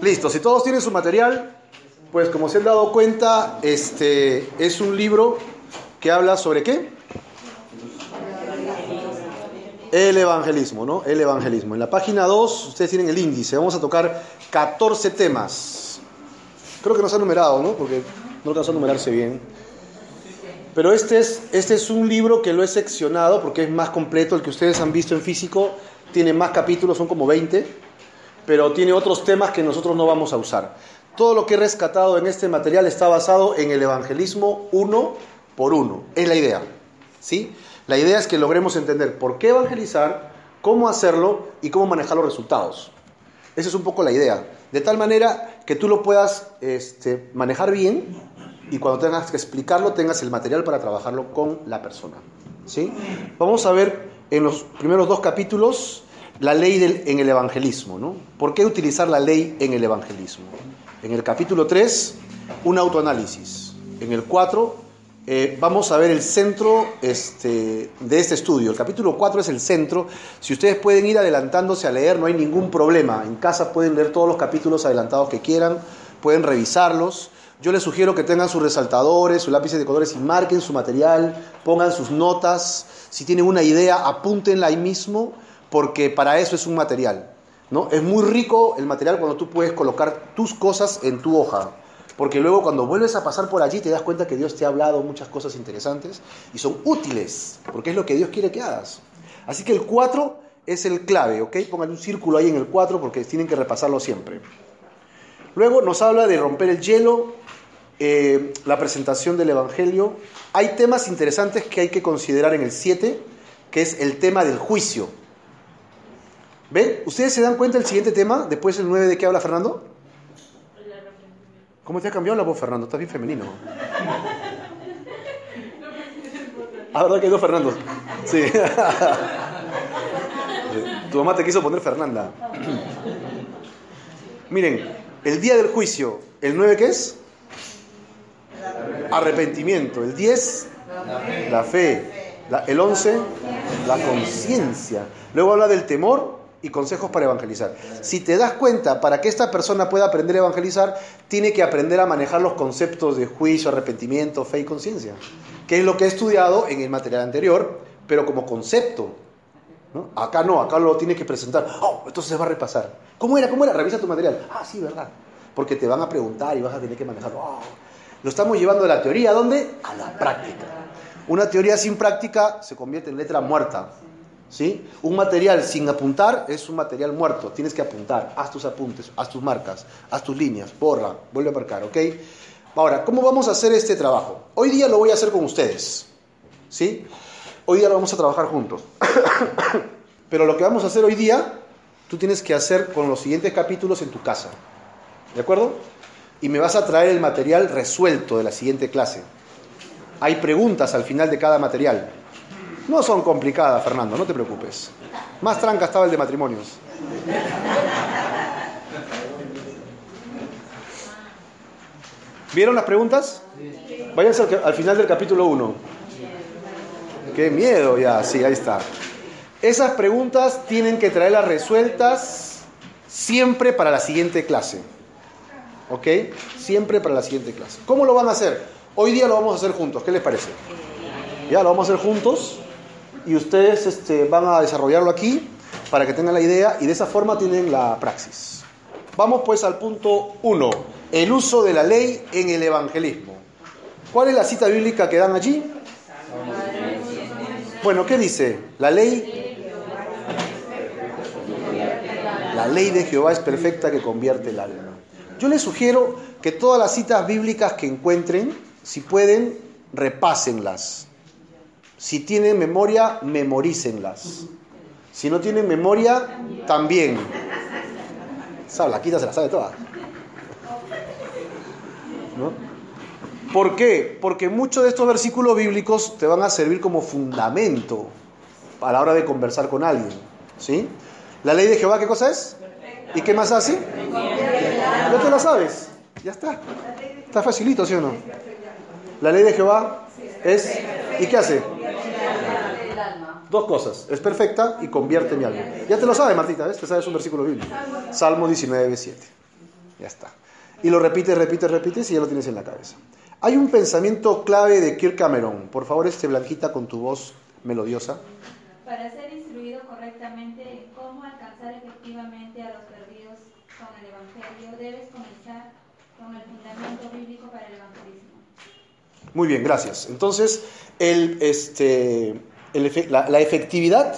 Listo, si todos tienen su material, pues como se han dado cuenta, este es un libro que habla sobre qué? El evangelismo, ¿no? El evangelismo. En la página 2, ustedes tienen el índice, vamos a tocar 14 temas. Creo que no se ha numerado, ¿no? Porque no alcanzó a numerarse bien. Pero este es, este es un libro que lo he seccionado porque es más completo, el que ustedes han visto en físico, tiene más capítulos, son como 20 pero tiene otros temas que nosotros no vamos a usar. Todo lo que he rescatado en este material está basado en el evangelismo uno por uno. Es la idea. ¿sí? La idea es que logremos entender por qué evangelizar, cómo hacerlo y cómo manejar los resultados. Esa es un poco la idea. De tal manera que tú lo puedas este, manejar bien y cuando tengas que explicarlo tengas el material para trabajarlo con la persona. ¿sí? Vamos a ver en los primeros dos capítulos la ley en el evangelismo. ¿no? ¿Por qué utilizar la ley en el evangelismo? En el capítulo 3, un autoanálisis. En el 4, eh, vamos a ver el centro este, de este estudio. El capítulo 4 es el centro. Si ustedes pueden ir adelantándose a leer, no hay ningún problema. En casa pueden leer todos los capítulos adelantados que quieran, pueden revisarlos. Yo les sugiero que tengan sus resaltadores, sus lápices de colores y marquen su material, pongan sus notas. Si tienen una idea, apúntenla ahí mismo porque para eso es un material. ¿no? Es muy rico el material cuando tú puedes colocar tus cosas en tu hoja, porque luego cuando vuelves a pasar por allí te das cuenta que Dios te ha hablado muchas cosas interesantes y son útiles, porque es lo que Dios quiere que hagas. Así que el 4 es el clave, ¿ok? Pongan un círculo ahí en el 4 porque tienen que repasarlo siempre. Luego nos habla de romper el hielo, eh, la presentación del Evangelio. Hay temas interesantes que hay que considerar en el 7, que es el tema del juicio. ¿Ven? ¿Ustedes se dan cuenta del siguiente tema? Después del 9 de qué habla Fernando. ¿Cómo te ha cambiado la voz, Fernando? Estás bien femenino. Ah, ¿verdad que hay dos Fernandos? Sí. tu mamá te quiso poner Fernanda. Miren, el día del juicio, ¿el 9 qué es? Arrepentimiento. El 10, la fe. El 11, la conciencia. Luego habla del temor y consejos para evangelizar. Si te das cuenta, para que esta persona pueda aprender a evangelizar, tiene que aprender a manejar los conceptos de juicio, arrepentimiento, fe y conciencia, que es lo que he estudiado en el material anterior, pero como concepto. Acá no, acá lo tiene que presentar. Oh, entonces se va a repasar. ¿Cómo era? ¿Cómo era? Revisa tu material. Ah, sí, verdad. Porque te van a preguntar y vas a tener que manejarlo. Oh. Lo estamos llevando de la teoría, ¿a dónde? A la práctica. Una teoría sin práctica se convierte en letra muerta. ¿Sí? Un material sin apuntar es un material muerto. Tienes que apuntar. Haz tus apuntes, haz tus marcas, haz tus líneas, borra, vuelve a marcar, ¿ok? Ahora, ¿cómo vamos a hacer este trabajo? Hoy día lo voy a hacer con ustedes. ¿Sí? Hoy día lo vamos a trabajar juntos. Pero lo que vamos a hacer hoy día, tú tienes que hacer con los siguientes capítulos en tu casa. ¿De acuerdo? Y me vas a traer el material resuelto de la siguiente clase. Hay preguntas al final de cada material. No son complicadas, Fernando, no te preocupes. Más tranca estaba el de matrimonios. ¿Vieron las preguntas? Váyanse al, al final del capítulo 1. Qué miedo ya, sí, ahí está. Esas preguntas tienen que traerlas resueltas siempre para la siguiente clase. ¿Ok? Siempre para la siguiente clase. ¿Cómo lo van a hacer? Hoy día lo vamos a hacer juntos. ¿Qué les parece? Ya, lo vamos a hacer juntos y ustedes este, van a desarrollarlo aquí para que tengan la idea y de esa forma tienen la praxis. Vamos pues al punto 1, el uso de la ley en el evangelismo. ¿Cuál es la cita bíblica que dan allí? Bueno, ¿qué dice? La ley La ley de Jehová es perfecta que convierte el alma. Yo les sugiero que todas las citas bíblicas que encuentren, si pueden, repásenlas. Si tienen memoria, memorícenlas. Si no tienen memoria, también. Esa blaquita se la sabe toda. ¿No? ¿Por qué? Porque muchos de estos versículos bíblicos te van a servir como fundamento a la hora de conversar con alguien. ¿Sí? La ley de Jehová, ¿qué cosa es? ¿Y qué más hace? Ya te la sabes. Ya está. Está facilito, ¿sí o no? La ley de Jehová es... ¿Y qué hace? Dos cosas. Es perfecta y convierte mi alma. Ya te lo sabes, Martita, ¿ves? Te sabes un versículo bíblico. Salmo 19, 7. Ya está. Y lo repites, repites, repites y ya lo tienes en la cabeza. Hay un pensamiento clave de Kirk Cameron. Por favor, este Blanquita con tu voz melodiosa. Para ser instruido correctamente en cómo alcanzar efectivamente a los perdidos con el Evangelio, debes comenzar con el fundamento bíblico para el evangelismo. Muy bien, gracias. Entonces, el, este, el efe- la, la efectividad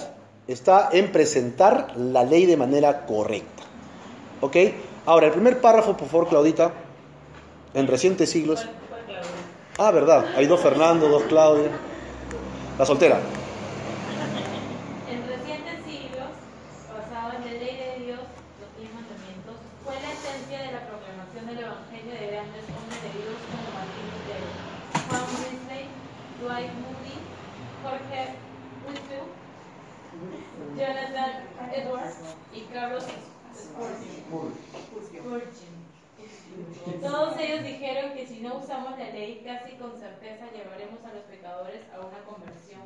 está en presentar la ley de manera correcta. ¿Ok? Ahora, el primer párrafo, por favor, Claudita. En recientes siglos. Ah, verdad. Hay dos Fernando, dos Claudia. La soltera. En recientes siglos, basado en la ley de Dios, los diez mandamientos, fue la esencia de la proclamación del Evangelio de grandes hombres de Dios como Martín Lutero, Juan Wesley, Dwight Moody, Jorge Whitfield, Jonathan Edwards y Carlos Spurgeon. Todos ellos dijeron que si no usamos la ley, casi con certeza llevaremos a los pecadores a una conversión.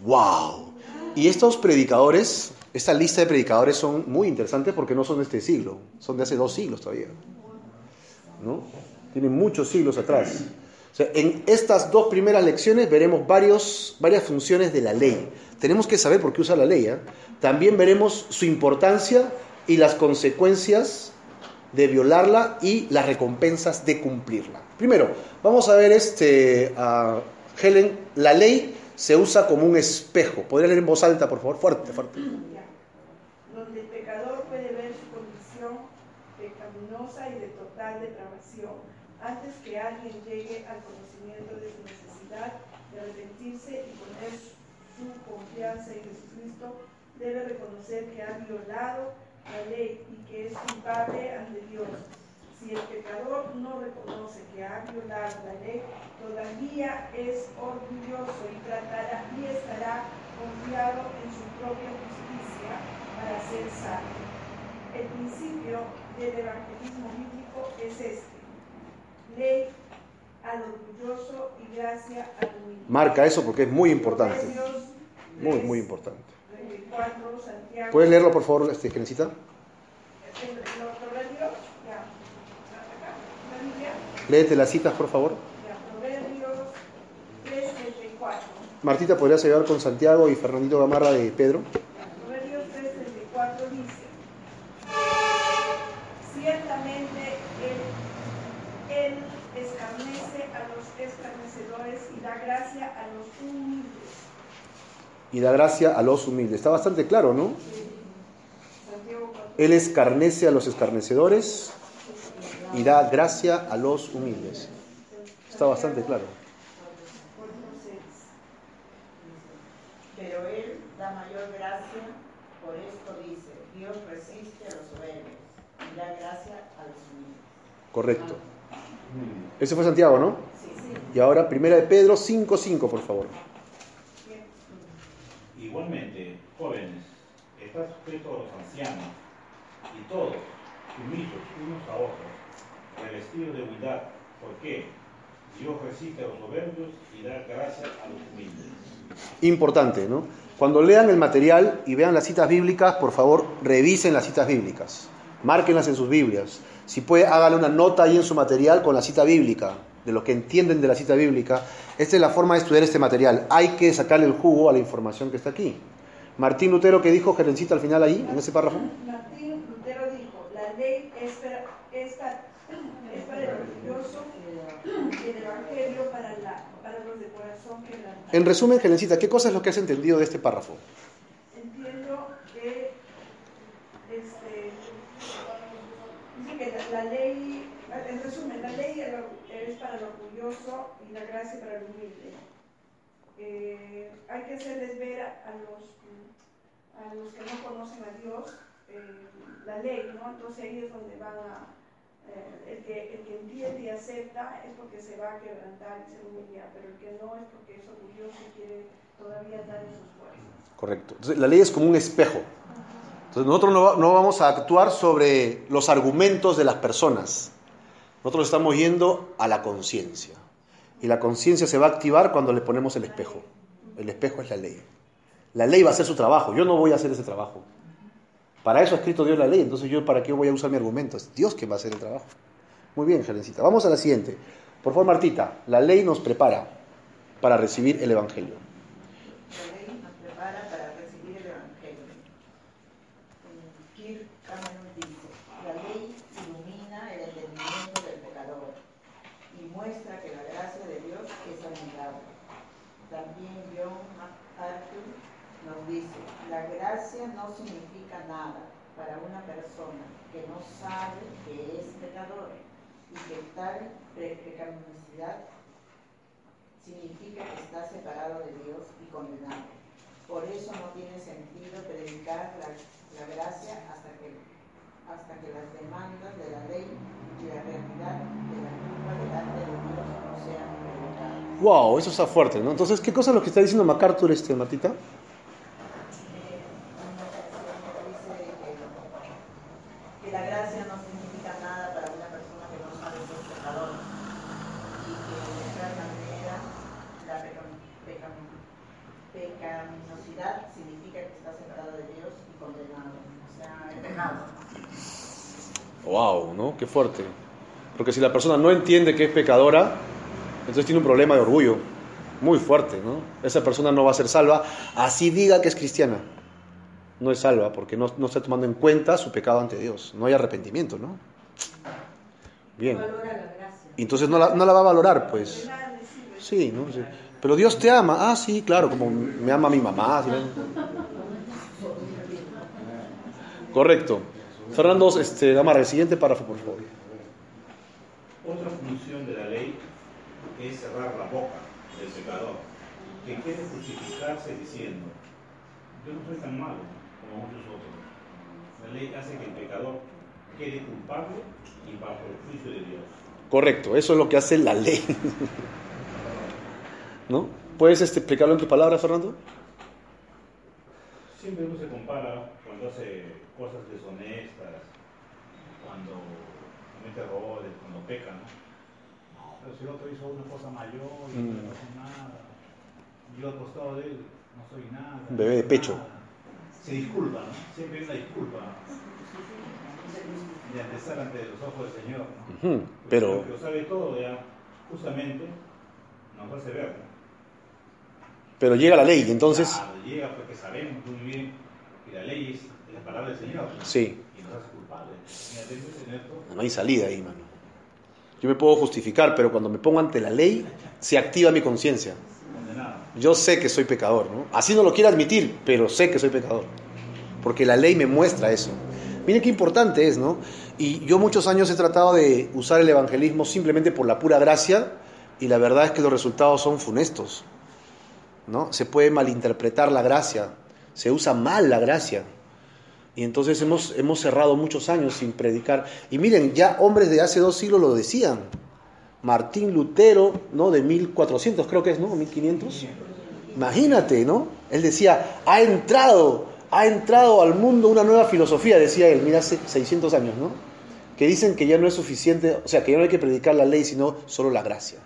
¡Wow! Y estos predicadores, esta lista de predicadores son muy interesantes porque no son de este siglo, son de hace dos siglos todavía. ¿No? Tienen muchos siglos atrás. O sea, en estas dos primeras lecciones veremos varios, varias funciones de la ley. Tenemos que saber por qué usa la ley. ¿eh? También veremos su importancia y las consecuencias de violarla y las recompensas de cumplirla. Primero, vamos a ver este, a Helen, la ley se usa como un espejo. ¿Podría leer en voz alta, por favor? Fuerte, fuerte. donde el pecador puede ver su condición pecaminosa y de total depravación, antes que alguien llegue al conocimiento de su necesidad de arrepentirse y poner su confianza en Jesucristo, debe reconocer que ha violado la ley y que es culpable ante Dios. Si el pecador no reconoce que ha violado la ley, todavía es orgulloso y tratará y estará confiado en su propia justicia para ser salvo. El principio del evangelismo bíblico es este: ley al orgulloso y gracia al humilde. Marca eso porque es muy importante. Muy, 3, muy importante. 34, Santiago. ¿Puedes leerlo, por favor, este, Genesita? Biblia, Léete las citas, por favor. ya. Proverbios 3, 34. Martita, ¿podrías ayudar con Santiago y Fernandito Gamarra de Pedro? Proverbios 3, 34 dice: Ciertamente él, él escarnece a los escarnecedores y da gracia a los humildes. Y da gracia a los humildes. Está bastante claro, ¿no? Santiago 4. Él escarnece a los escarnecedores y da gracia a los humildes. Está bastante claro. Pero Él da mayor gracia, por esto dice, Dios resiste a los soberbios y da gracia a los humildes. Correcto. Ese fue Santiago, ¿no? Y ahora, primera de Pedro 5.5, por favor. Igualmente, jóvenes, estad sujetos a los ancianos, y todos, sumisos unos a otros, revestidos de humildad, porque Dios resiste a los soberbios y da gracia a los humildes. Importante, ¿no? Cuando lean el material y vean las citas bíblicas, por favor, revisen las citas bíblicas. Márquenlas en sus Biblias. Si puede, hágale una nota ahí en su material con la cita bíblica, de lo que entienden de la cita bíblica. Esta es la forma de estudiar este material. Hay que sacarle el jugo a la información que está aquí. Martín Lutero, ¿qué dijo Gerencita al final ahí, en ese párrafo? Martín Lutero dijo: La ley es para, es para- es para el orgulloso y el evangelio para, la, para los de corazón quebrantado. En resumen, Gerencita, ¿qué cosa es lo que has entendido de este párrafo? Entiendo que este, dice que la, la ley, en resumen, la ley es para el orgulloso y la gracia para el humilde. Eh, hay que hacerles ver a, los, a los que no conocen a Dios eh, la ley, ¿no? Entonces ahí es donde van a, eh, el, que, el que entiende y acepta es porque se va a quebrantar y se va a humillar, pero el que no es porque es orgulloso y quiere todavía dar sus fuerzas. Correcto. Entonces, la ley es como un espejo. Entonces, nosotros no, no vamos a actuar sobre los argumentos de las personas. Nosotros estamos yendo a la conciencia. Y la conciencia se va a activar cuando le ponemos el espejo. El espejo es la ley. La ley va a hacer su trabajo. Yo no voy a hacer ese trabajo. Para eso ha escrito Dios la ley. Entonces, ¿yo para qué voy a usar mi argumento? Es Dios quien va a hacer el trabajo. Muy bien, Jalencita. Vamos a la siguiente. Por favor, Martita. La ley nos prepara para recibir el Evangelio. La ley nos prepara para recibir el Evangelio. Kirk Cameron dice, la ley ilumina el entendimiento del pecador y muestra que la gracia de Dios es admirable. También John MacArthur nos dice, la gracia no significa nada para una persona que no sabe que es pecador y que tal pecaminosidad significa que está separado de Dios y condenado. Por eso no tiene sentido predicar la, la gracia hasta que, hasta que las demandas de la ley y la realidad de la culpa delante de Dios no sean predicadas. Wow, eso está fuerte, ¿no? Entonces, ¿qué cosa es lo que está diciendo MacArthur, este, Martita? Eh, una canción que dice que, que la gracia no significa nada para una persona que no sabe que es pecador y que de tal manera la pecam- pecam- pecaminosidad significa que está separado de Dios y condenado, o sea, es pecado. Wow, ¿no? Qué fuerte. Porque si la persona no entiende que es pecadora, entonces tiene un problema de orgullo muy fuerte, ¿no? Esa persona no va a ser salva, así diga que es cristiana. No es salva porque no, no está tomando en cuenta su pecado ante Dios. No hay arrepentimiento, ¿no? Bien. Entonces no la, no la va a valorar, pues. Sí, ¿no? Sí. Pero Dios te ama. Ah, sí, claro, como me ama mi mamá. ¿sí? Correcto. Fernando, este, Gamarra, el siguiente párrafo, por favor. Otra función de la ley es cerrar la boca del pecador, que quiere justificarse diciendo, yo no soy tan malo como muchos otros. La ley hace que el pecador quede culpable y bajo el juicio de Dios. Correcto, eso es lo que hace la ley. ¿No? ¿Puedes este, explicarlo en tus palabras, Fernando? Siempre uno se compara cuando hace cosas deshonestas, cuando comete errores, cuando peca, ¿no? No, pero si el otro hizo una cosa mayor y no Mm. le pasó nada, yo al costado de él no soy nada. Bebé de no pecho. nada. Se disculpa, ¿no? Siempre hay una disculpa de empezar ante los ojos del Señor, ¿no? Ujú, Porque Pero, el que lo sabe todo ya, justamente, nos hace ver, ¿no? pero llega la ley, y entonces, Claro, llega porque sabemos muy bien que la ley es la palabra del Señor. sí, y nos hace culpables. No hay salida ahí, mano. Yo me puedo justificar, pero cuando me pongo ante la ley, se activa mi conciencia. Yo sé que soy pecador, ¿no? Así no lo quiero admitir, pero sé que soy pecador. Porque la ley me muestra eso. Miren qué importante es, ¿no? Y yo muchos años he tratado de usar el evangelismo simplemente por la pura gracia y la verdad es que los resultados son funestos, ¿no? Se puede malinterpretar la gracia, se usa mal la gracia. Y entonces hemos, hemos cerrado muchos años sin predicar. Y miren, ya hombres de hace dos siglos lo decían. Martín Lutero, ¿no? De 1400 creo que es, ¿no? 1500. Imagínate, ¿no? Él decía, ha entrado, ha entrado al mundo una nueva filosofía, decía él, mira, hace 600 años, ¿no? Que dicen que ya no es suficiente, o sea, que ya no hay que predicar la ley, sino solo la gracia.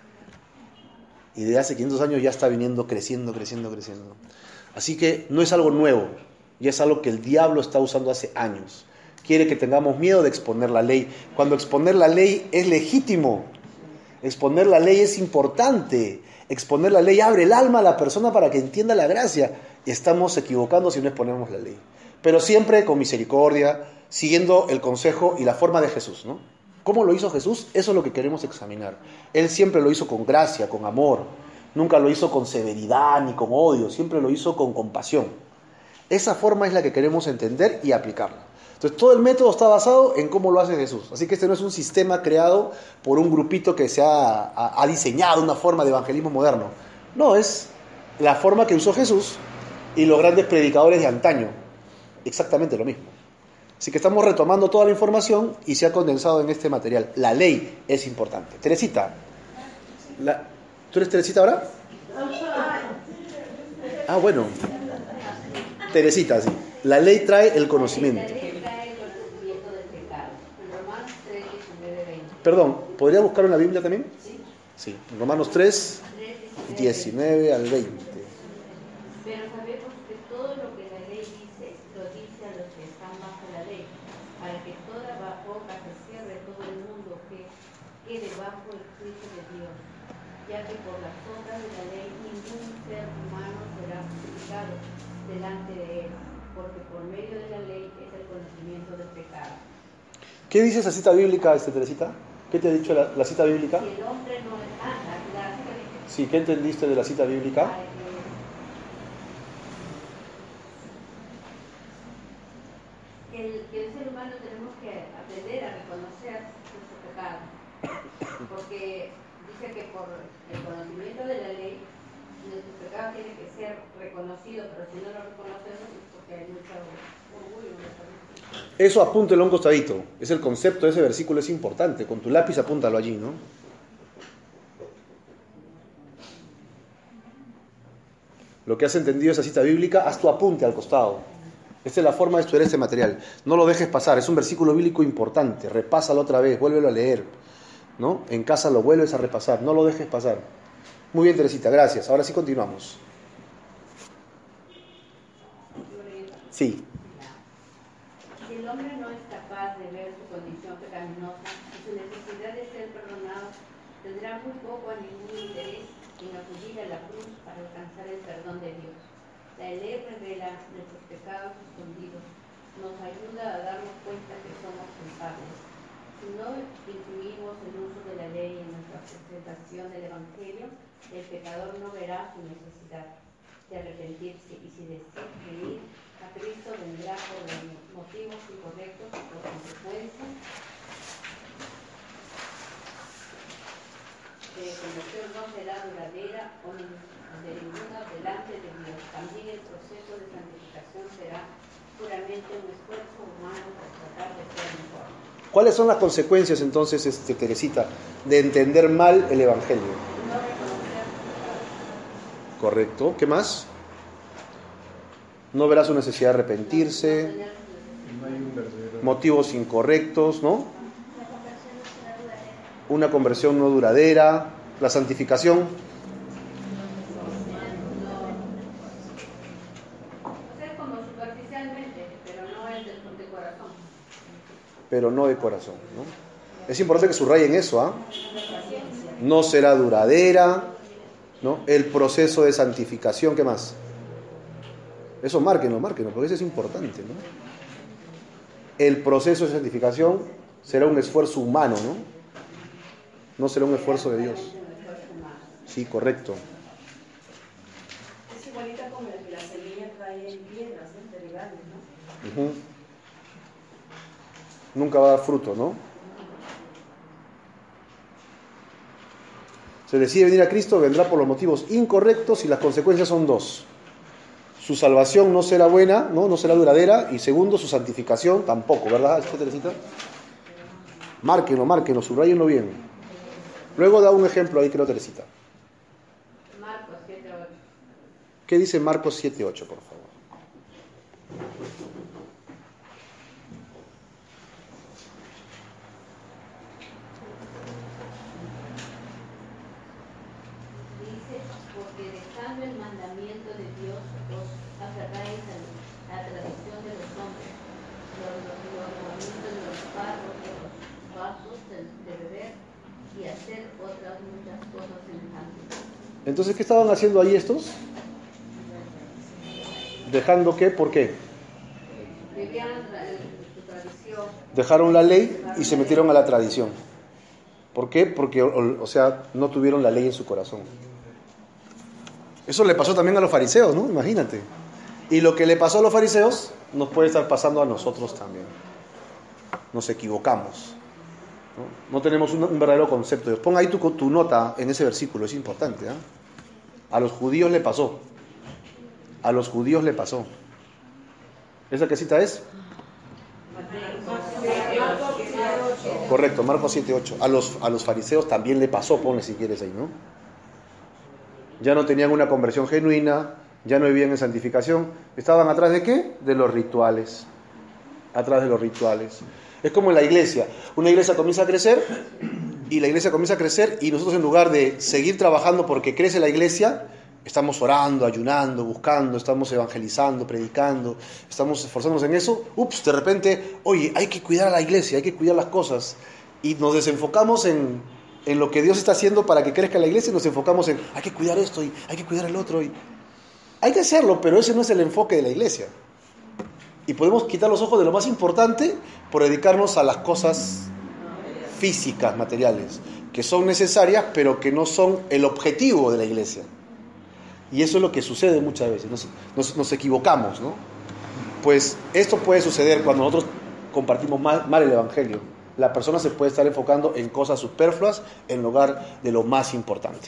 Y de hace 500 años ya está viniendo creciendo, creciendo, creciendo. Así que no es algo nuevo, ya es algo que el diablo está usando hace años. Quiere que tengamos miedo de exponer la ley, cuando exponer la ley es legítimo. Exponer la ley es importante. Exponer la ley abre el alma a la persona para que entienda la gracia. Estamos equivocando si no exponemos la ley. Pero siempre con misericordia, siguiendo el consejo y la forma de Jesús, ¿no? ¿Cómo lo hizo Jesús? Eso es lo que queremos examinar. Él siempre lo hizo con gracia, con amor. Nunca lo hizo con severidad ni con odio, siempre lo hizo con compasión. Esa forma es la que queremos entender y aplicarla. Entonces, todo el método está basado en cómo lo hace Jesús. Así que este no es un sistema creado por un grupito que se ha, diseñado una forma de evangelismo moderno. No, es la forma que usó Jesús y los grandes predicadores de antaño. Exactamente lo mismo. Así que estamos retomando toda la información y se ha condensado en este material. La ley es importante. Teresita, ¿tú eres Teresita ahora? Ah, bueno. Teresita, sí. La ley trae el conocimiento. La ley trae el conocimiento del pecado. En Romanos 3, 19, 20. Perdón, ¿podría buscar en la Biblia también? ¿sí? Romanos 3, 3, 19 al 20. Pero sabemos que todo lo que la ley dice, lo dice a los que están bajo la ley, para que toda boca se cierre todo el mundo que quede bajo el juicio de Dios, ya que por las obras de la ley ningún ser humano será justificado delante de él, porque por medio de la ley es el conocimiento del pecado. ¿Qué dice esa cita bíblica, este, Teresita? ¿Qué te ha dicho la, la cita bíblica? Si el hombre no es ah, la, cita dice, Sí, ¿qué entendiste de la cita bíblica que- que el, que el ser humano tenemos que aprender a reconocer nuestro pecado. Porque dice que por el conocimiento de la ley, nuestro pecado tiene que ser reconocido, pero si no lo reconocemos es porque hay mucho orgullo. Eso apúntelo a un costadito. Es el concepto de ese versículo, es importante. Con tu lápiz apúntalo allí, ¿no? Lo que has entendido esa cita bíblica, haz tu apunte al costado. Esta es la forma de estudiar este material. No lo dejes pasar, es un versículo bíblico importante. Repásalo otra vez, vuélvelo a leer. ¿No? En casa lo vuelves a repasar, no lo dejes pasar. Muy bien, Teresita, gracias. Ahora sí continuamos. Sí. Si el hombre no es capaz de ver su condición pecaminosa y su necesidad de ser perdonado, tendrá muy poco a ningún interés en acudir a la cruz para alcanzar el perdón de Dios. La ley revela nuestros pecados escondidos, nos ayuda a darnos cuenta que somos culpables. Si no incluimos el uso de la ley en nuestra presentación del Evangelio, el pecador no verá su necesidad de arrepentirse y si decide venir a Cristo vendrá por motivos incorrectos y por consecuencia de conversión no será duradera o de ninguna delante de Dios. También el proceso de santificación será puramente un esfuerzo humano por tratar de ser mejor. ¿Cuáles son las consecuencias entonces, este, Teresita, de entender mal el Evangelio? Correcto. ¿Qué más? No verá su necesidad de arrepentirse, motivos incorrectos, ¿no? Una conversión no duradera, la santificación, hacer como superficialmente, pero no es del de corazón. Pero no de corazón, ¿no? Es importante que subrayen eso, ¿ah? No será duradera, ¿no? El proceso de santificación, ¿qué más? Eso márquenlo, márquenlo, porque eso es importante, ¿no? El proceso de santificación será un esfuerzo humano, ¿no? No será un esfuerzo de Dios. Sí, correcto. Es igualita como la semilla trae piedras, ¿no? Nunca va a dar fruto, ¿no? Se decide venir a Cristo, vendrá por los motivos incorrectos y las consecuencias son dos. Su salvación no será buena, no, no será duradera, y segundo, su santificación tampoco, ¿verdad, este Teresita? Márquenlo, márquenlo, subrayenlo bien. Luego da un ejemplo ahí, creo, Teresita. Marcos 7, 8. ¿Qué dice Marcos 7.8, por favor? Dice, porque dejando el mandamiento de Dios os aferráis a la tradición de los hombres, los los ornamentos de los barros, de los vasos de, de beber y hacer otras muchas cosas semejantes. Entonces, ¿qué estaban haciendo ahí estos? ¿Dejando qué? ¿Por qué? Dejaron la ley y se metieron a la tradición. ¿Por qué? Porque, o, sea, no tuvieron la ley en su corazón. Eso le pasó también a los fariseos, ¿no? Imagínate. Y lo que le pasó a los fariseos nos puede estar pasando a nosotros también. Nos equivocamos. No, tenemos un, verdadero concepto. Pon ahí tu, tu nota en ese versículo, es importante. ¿ah? A los judíos le pasó. A los judíos le pasó. ¿Esa cita es? Correcto, Marcos 7, 8. A los, a los fariseos también le pasó, pone si quieres ahí, ¿no? Ya no tenían una conversión genuina, ya no vivían en santificación. ¿Estaban atrás de qué? De los rituales. Atrás de los rituales. Es como en la iglesia. Una iglesia comienza a crecer y la iglesia comienza a crecer y nosotros en lugar de seguir trabajando porque crece la iglesia, estamos orando, ayunando, buscando, estamos evangelizando, predicando, estamos esforzándonos en eso, ups, de repente, oye, hay que cuidar a la iglesia, hay que cuidar las cosas. Y nos desenfocamos en, en lo que Dios está haciendo para que crezca la iglesia y nos enfocamos en, hay que cuidar esto y hay que cuidar el otro. Y... Hay que hacerlo, pero ese no es el enfoque de la iglesia. Y podemos quitar los ojos de lo más importante por dedicarnos a las cosas físicas, materiales, que son necesarias, pero que no son el objetivo de la iglesia. Y eso es lo que sucede muchas veces, nos, nos- nos equivocamos, ¿no? Pues esto puede suceder cuando nosotros compartimos mal, mal el Evangelio. La persona se puede estar enfocando en cosas superfluas en lugar de lo más importante.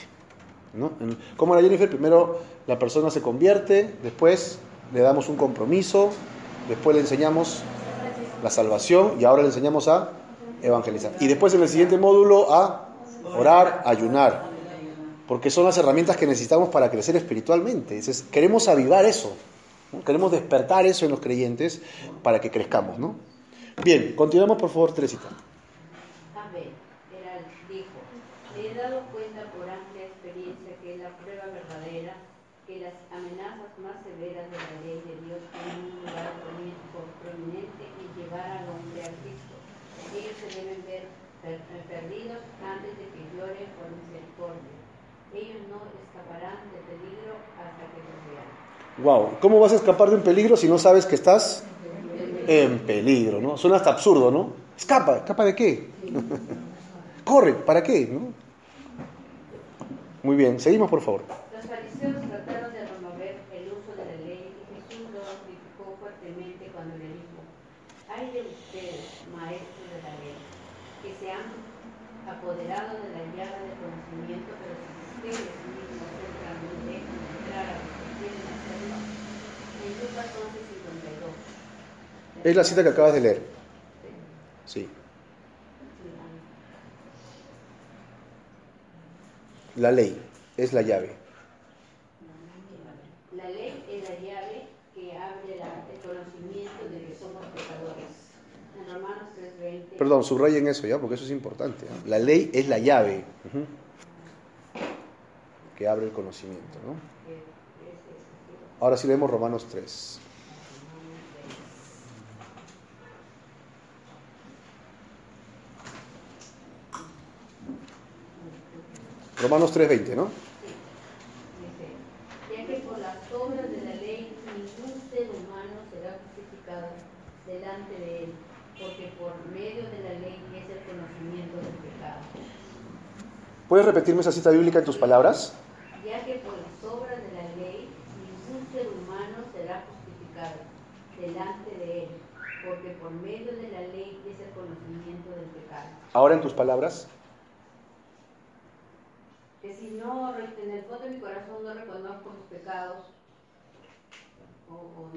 ¿no? Como la Jennifer, primero la persona se convierte, después le damos un compromiso, después le enseñamos la salvación y ahora le enseñamos a evangelizar. Y después en el siguiente módulo a orar, ayunar, porque son las herramientas que necesitamos para crecer espiritualmente. Entonces, queremos avivar eso, queremos despertar eso en los creyentes para que crezcamos. ¿no? Bien, continuamos por favor, Teresita. Abel, era, dijo, me he dado cuenta por amplia experiencia que la prueba verdadera, que las amenazas más severas de la ley de Dios tienen un lugar promi- prominente en llevar al hombre a Cristo. Ellos se deben ver per- eh, perdidos antes de que lloren por misericordia. Ellos no escaparán de peligro hasta que los vean. Wow, ¿cómo vas a escapar de un peligro si no sabes que estás en peligro? ¿no? Suena hasta absurdo, ¿no? Escapa, ¿escapa de qué? Corre, ¿para qué? ¿no? Muy bien, seguimos por favor. Los fariseos trataron de remover el uso de la ley y Jesús lo criticó fuertemente cuando le dijo, hay de ustedes, maestros de la ley, que se han apoderado de la llaga del conocimiento, pero si ustedes mismos entran y dejan entrar a los que quieren hacerlo. En Lucas 11:52. Es la cita que acabas de leer. Sí. La ley es la llave. La ley es la llave que abre la- el conocimiento de que somos pecadores. En Romanos 3:20. Perdón, subrayen eso ya, porque eso es importante. La ley es la llave que abre el conocimiento. ¿no? Ahora sí leemos Romanos 3. Romanos 3:20, ¿no? Dice, ya que por las obras de la ley ningún ser humano será justificado delante de él, porque por medio de la ley es el conocimiento del pecado. ¿Puedes repetirme esa cita bíblica en tus palabras? Ya que por las obras de la ley ningún ser humano será justificado delante de él, porque por medio de la ley es el conocimiento del pecado. Ahora en tus palabras. que si no en el fondo de mi corazón no reconozco mis pecados o, o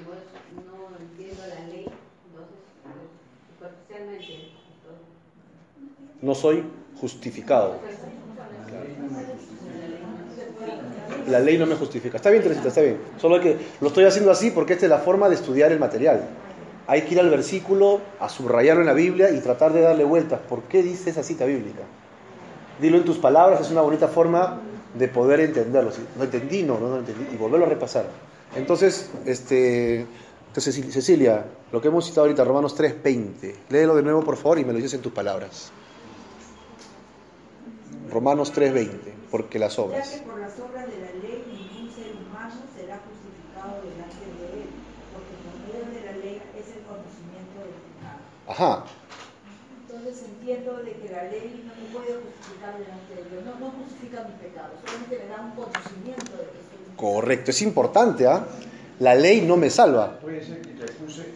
no, no entiendo la ley, entonces superficialmente entonces, No soy justificado. La ley no me justifica. Está bien, Teresita, está bien. Solo que lo estoy haciendo así porque esta es la forma de estudiar el material. Hay que ir al versículo, a subrayarlo en la Biblia y tratar de darle vueltas. ¿Por qué dice esa cita bíblica? Dilo en tus palabras, es una bonita forma de poder entenderlo. No entendí, no, no, no entendí. Y volverlo a repasar. Entonces, este, Cecilia, lo que hemos citado ahorita, Romanos 3:20. Léelo de nuevo, por favor, y me lo dices en tus palabras. Romanos 3:20, porque las Ya obras. que por las obras de la ley ningún ser humano será justificado delante de él, porque por medio de la ley es el conocimiento del pecado. Ajá, Entonces entiendo de que la ley no me puede justificar delante de Dios, no, no justifica mis pecados, solamente me da un conocimiento de que soy un correcto, es importante, ¿ah? La ley no me salva. Puede ser que te acuse,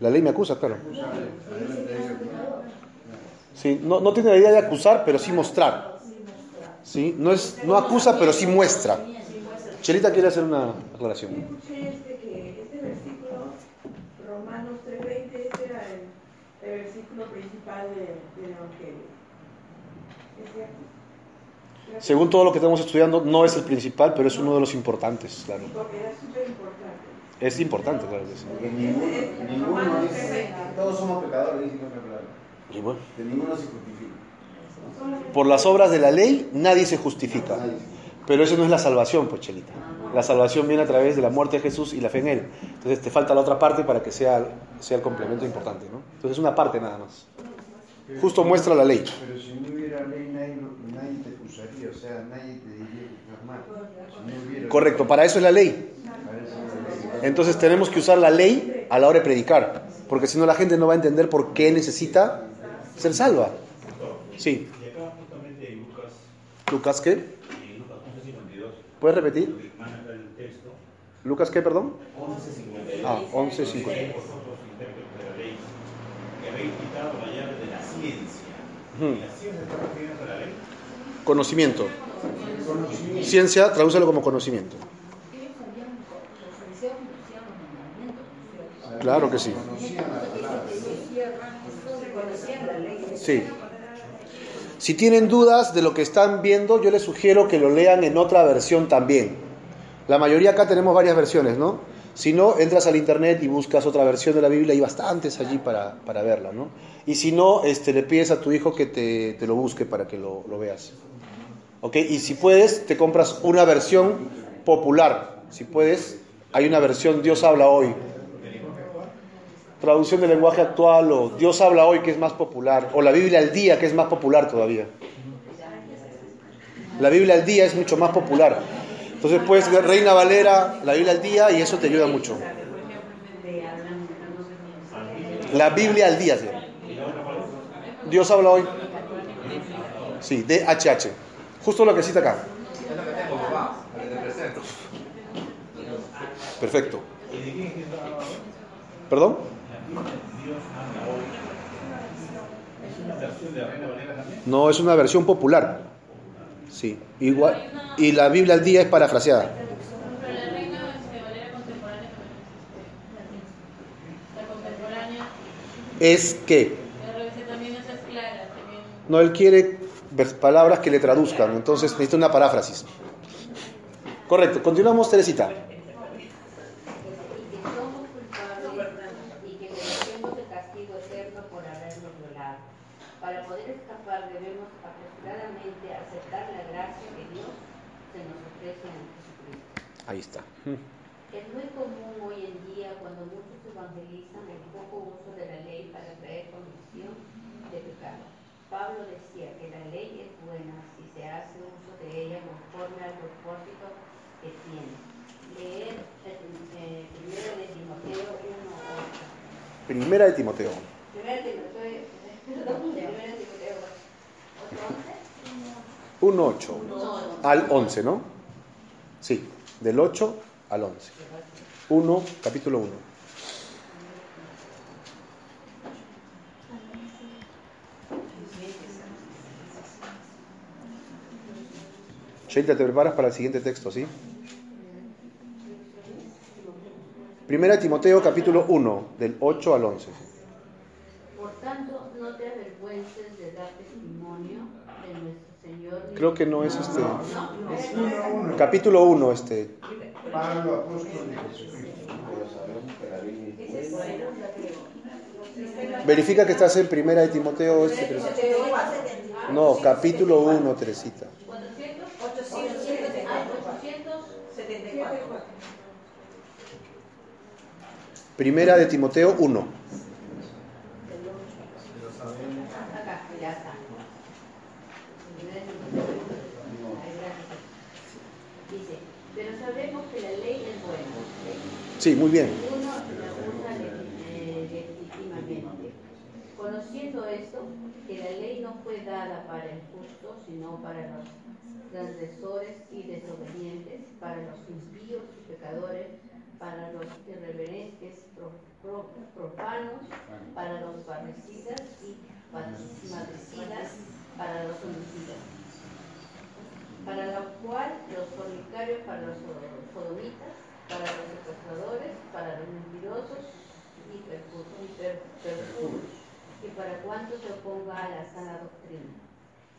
La ley me acusa, claro. Sí, no, no tiene la idea de acusar, pero sí mostrar. ¿Sí? No, es, no acusa, pero sí muestra. Chelita quiere hacer una aclaración. Escuché este, este versículo, Romanos 3.20, este era el, versículo principal de- del Evangelio. ¿Es cierto? Según todo lo que estamos estudiando, no es el principal, pero es uno de los importantes, claro. Porque era súper importante. Es importante, claro que sí. Porque ninguno, ninguno dice, todos somos pecadores. Y bueno, De ninguno se justifica. Por las obras de la ley nadie se justifica. Pero eso no es la salvación, pues, Chelita. La salvación viene a través de la muerte de Jesús y la fe en Él. Entonces te falta la otra parte para que sea, sea el complemento importante, ¿no? Entonces es una parte nada más. Justo muestra la ley. Pero si no hubiera ley, nadie, lo- nadie te acusaría, o sea, nadie te diría que estás mal. Si no hubiera Correcto, para eso es la ley. Para eso es la ley. Entonces tenemos que usar la ley a la hora de predicar, porque si no la gente no va a entender por qué necesita ser salva. Sí, Y acá justamente en Lucas, Lucas qué? en Lucas 11.52, ¿Puedes repetir? el texto, Lucas qué, perdón? 11.52. Ah, 11.52. Dice, vosotros intérpretes de la ley, que habéis quitado la llave de la ciencia. ¿Y la ciencia está refiriendo a la ley? Conocimiento. Ciencia, tradúcelo como conocimiento. Claro que sí. Conocían la palabra. Ellos cierran, conocían la ley. Sí. Si tienen dudas de lo que están viendo, yo les sugiero que lo lean en otra versión también. La mayoría acá tenemos varias versiones, ¿no? Si no, entras al internet y buscas otra versión de la Biblia, hay bastantes allí para, para verla, ¿no? Y si no, este, le pides a tu hijo que te, te lo busque para que lo, lo veas. ¿Ok? Y si puedes, te compras una versión popular. Si puedes, hay una versión Dios habla hoy. Traducción del lenguaje actual o Dios habla hoy que es más popular. O la Biblia al día que es más popular todavía. La Biblia al día es mucho más popular. Entonces ver Reina Valera, la Biblia al día y eso te ayuda mucho. La Biblia al día. llama. Dios habla hoy. Sí, DHH. Justo lo que cita acá. Es lo que tengo, papá, lo que te presento. Perfecto. ¿Y de quién es que está hablando? ¿Perdón? Dios habla hoy. ¿Es una versión de la Reina Valera también? No, es una versión popular. Sí, igual. Y la Biblia al día es parafraseada. Pero la reina de Valera contemporánea también existe. La contemporánea, Es que no él quiere palabras que le traduzcan, entonces necesita una paráfrasis. Correcto, continuamos, Teresita. y que somos culpables y que merecemos el castigo eterno por habernos violado. Para poder escapar debemos apresuradamente aceptar la gracia que Dios se nos ofrece en Jesucristo. Ahí está. Es muy común hoy en día cuando muchos evangelizan el poco uso de la ley para traer convicción de pecado. Pablo decía que la ley es buena si se hace uso de ella conforme al propósito que tiene. Leer eh, primero de Timoteo 1.8. Primera de Timoteo. Primero de Timoteo, perdón, primero de Timoteo 8.11. 1, 8 al 11, ¿no? Sí, del 8 al 11. 1, capítulo 1. Sheila, ¿te preparas para el siguiente texto, sí? Primera Timoteo, capítulo 1, del 8 al 11. Por tanto, no te avergüences de dar testimonio de nuestro Creo que no es este. Capítulo 1, este. Pablo, apóstol de Jesucristo. Verifica que estás en Primera de Timoteo, este. No, capítulo 1, Teresita. 400, 874. Primera de Timoteo 1. Acá, ya está. Primera de Timoteo. Ahí, gracias. Dice, pero sabemos que la ley es buena. ¿Sí? Muy bien. Uno legítimamente. Conociendo esto, que la ley no fue dada para el justo, sino para los transgresores y desobedientes, para los impíos y pecadores, para los irreverentes, pro- pro- profanos, para los parricidas y matricidas, para los homicidas. Para lo cual los fornicarios, para los sodomitas, para los secuestradores, para los mentirosos y perjuros, y para cuanto se oponga a la sana doctrina.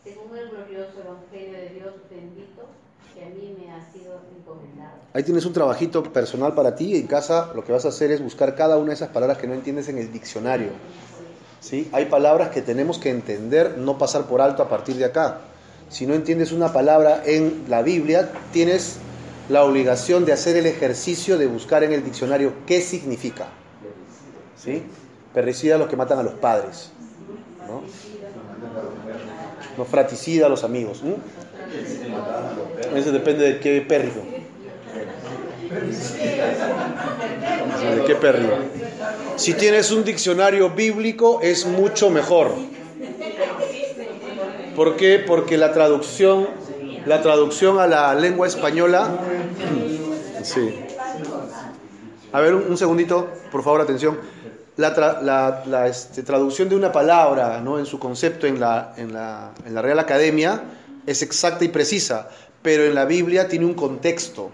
Según el glorioso Evangelio de Dios bendito, que a mí me ha sido encomendado. Ahí tienes un trabajito personal para ti. En casa lo que vas a hacer es buscar cada una de esas palabras que no entiendes en el diccionario. ¿Sí? Hay palabras que tenemos que entender, no pasar por alto a partir de acá. Si no entiendes una palabra en la Biblia, tienes la obligación de hacer el ejercicio de buscar en el diccionario qué significa. ¿Sí? Perricida los que matan a los padres. ¿no? Fraticida a los amigos. Eso depende de qué pérrigo. ¿De qué pérrigo? Si tienes un diccionario bíblico es mucho mejor. ¿Por qué? Porque la traducción, la traducción a la lengua española, sí. A ver, un, un segundito, por favor, atención. La, este, traducción de una palabra, ¿no? En su concepto en la Real Academia es exacta y precisa, pero en la Biblia tiene un contexto.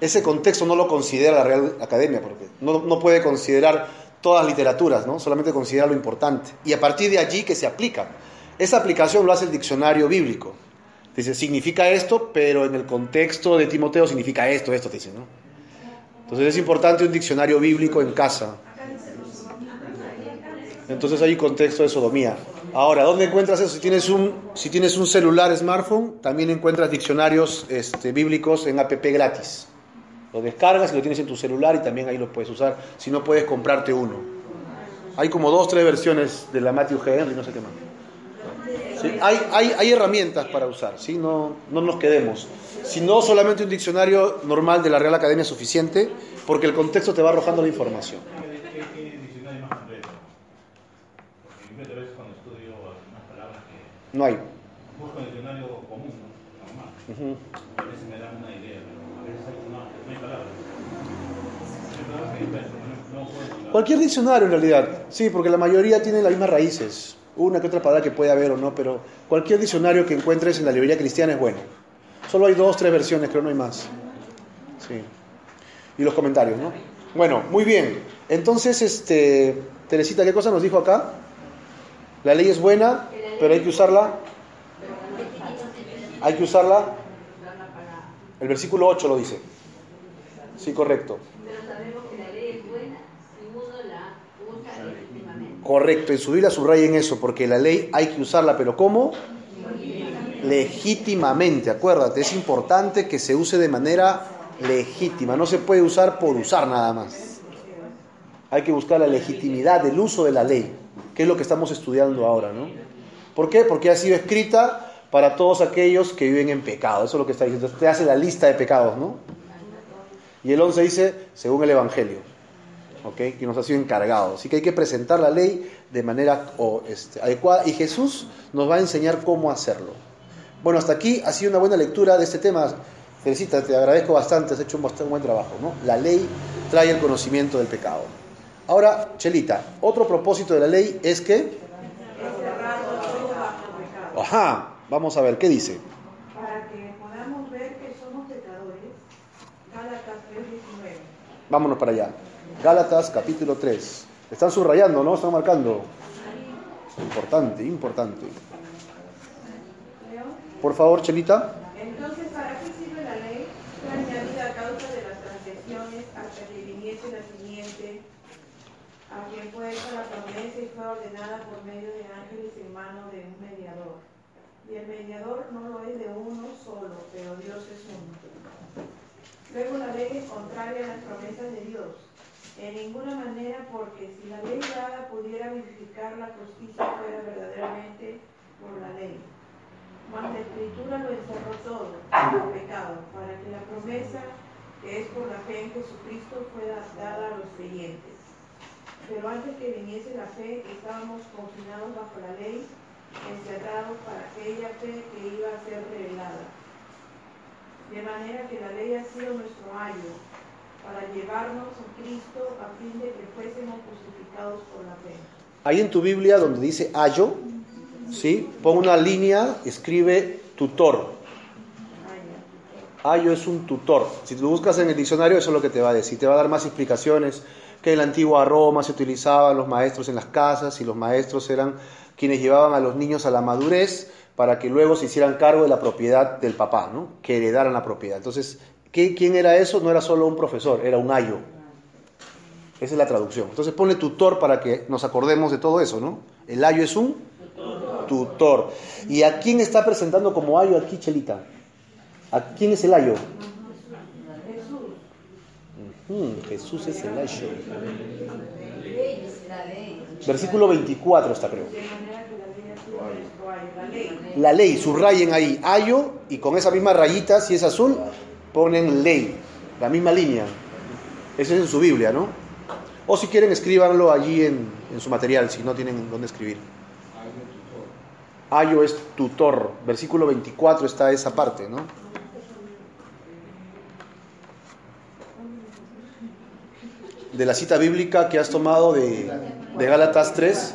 Ese contexto no lo considera la Real Academia, porque no, no puede considerar todas las literaturas, ¿no? Solamente considera lo importante. Y a partir de allí que se aplica. Esa aplicación lo hace el diccionario bíblico. Dice, significa esto, pero en el contexto de Timoteo significa esto, esto, dice, ¿no? Entonces es importante un diccionario bíblico en casa. Entonces hay contexto de sodomía. Ahora, ¿dónde encuentras eso? Si tienes un, si tienes un celular smartphone, también encuentras diccionarios este, bíblicos en app gratis. Lo descargas y lo tienes en tu celular y también ahí lo puedes usar. Si no puedes comprarte uno. Hay como dos, tres versiones de la Matthew. Henry, no sé qué más. ¿Sí? Hay, hay, hay herramientas para usar, ¿sí? no, no nos quedemos. Si no, solamente un diccionario normal de la Real Academia es suficiente, porque el contexto te va arrojando la información. No hay. busco diccionario común, ¿no? normal, a veces me dan una idea, pero a veces no, hay palabras. Cualquier diccionario en realidad, sí, porque la mayoría tienen las mismas raíces. Una que otra palabra que puede haber o no, pero cualquier diccionario que encuentres en la librería cristiana es bueno. Solo hay dos, tres versiones, creo no hay más. Sí. Y los comentarios, ¿no? Bueno, muy bien. Entonces, este, Teresita, ¿qué cosa nos dijo acá? La ley es buena, pero hay que usarla. Hay que usarla. El versículo 8 lo dice. Sí, correcto. Pero sabemos que la ley es buena si uno la usa legítimamente. Correcto, en su Biblia subrayen eso, porque la ley hay que usarla, pero ¿cómo? Legítimamente, acuérdate, es importante que se use de manera legítima, no se puede usar por usar nada más. Hay que buscar la legitimidad del uso de la ley, que es lo que estamos estudiando ahora, ¿no? ¿Por qué? Porque ha sido escrita para todos aquellos que viven en pecado, eso es lo que está diciendo. Te hace la lista de pecados, ¿no? Y el 11 dice, según el Evangelio. ¿Ok? que nos ha sido encargado. Así que hay que presentar la ley de manera o, este, adecuada y Jesús nos va a enseñar cómo hacerlo. Bueno, hasta aquí ha sido una buena lectura de este tema. Felicita, te agradezco bastante, has hecho un bastante buen trabajo. ¿no? La ley trae el conocimiento del pecado. Ahora, Chelita, otro propósito de la ley es que... Ajá, vamos a ver, ¿qué dice? Para que podamos ver que somos pecadores, Gálatas 3:19. Vámonos para allá. Gálatas capítulo 3. Están subrayando, ¿no? Están marcando. Importante, importante. Por favor, Chelita. Entonces, ¿para qué sirve la ley? Fue añadida a causa de las transgresiones hasta que viniese la simiente, a quien fue hecha la promesa y fue ordenada por medio de ángeles en mano de un mediador. Y el mediador no lo es de uno solo, pero Dios es uno. Luego la ley es contraria a las promesas de Dios. En ninguna manera, porque si la ley dada pudiera verificar la justicia fuera verdaderamente por la ley. Mas la escritura lo encerró todo, el pecado, para que la promesa que es por la fe en Jesucristo fuera dada a los creyentes. Pero antes que viniese la fe, estábamos confinados bajo la ley, encerrados para aquella fe que iba a ser revelada. De manera que la ley ha sido nuestro ayo, para llevarnos a Cristo a fin de que fuésemos justificados por la fe. Ahí en tu Biblia donde dice ayo, ¿sí? Pon una línea, escribe tutor. Ayo es un tutor. Si tú buscas en el diccionario, eso es lo que te va a decir. Te va a dar más explicaciones. que en la antigua Roma se utilizaban los maestros en las casas y los maestros eran quienes llevaban a los niños a la madurez para que luego se hicieran cargo de la propiedad del papá, ¿no? que heredaran la propiedad. Entonces, ¿qué- ¿quién era eso? No era solo un profesor, era un ayo. Esa es la traducción. Entonces ponle tutor para que nos acordemos de todo eso, ¿no? El ayo es un tutor. ¿Y a quién está presentando como ayo aquí, Chelita? ¿A quién es el ayo? Ujú, Jesús es el ayo. Versículo 24 está, creo. La ley, subrayen ahí, ayo, y con esa misma rayita, si es azul, ponen ley, la misma línea. Eso es en su Biblia, ¿no? O si quieren, escríbanlo allí en, en su material, si no tienen dónde escribir. Ayo es tutor, versículo 24 está esa parte, ¿no? De la cita bíblica que has tomado de, de Gálatas 3,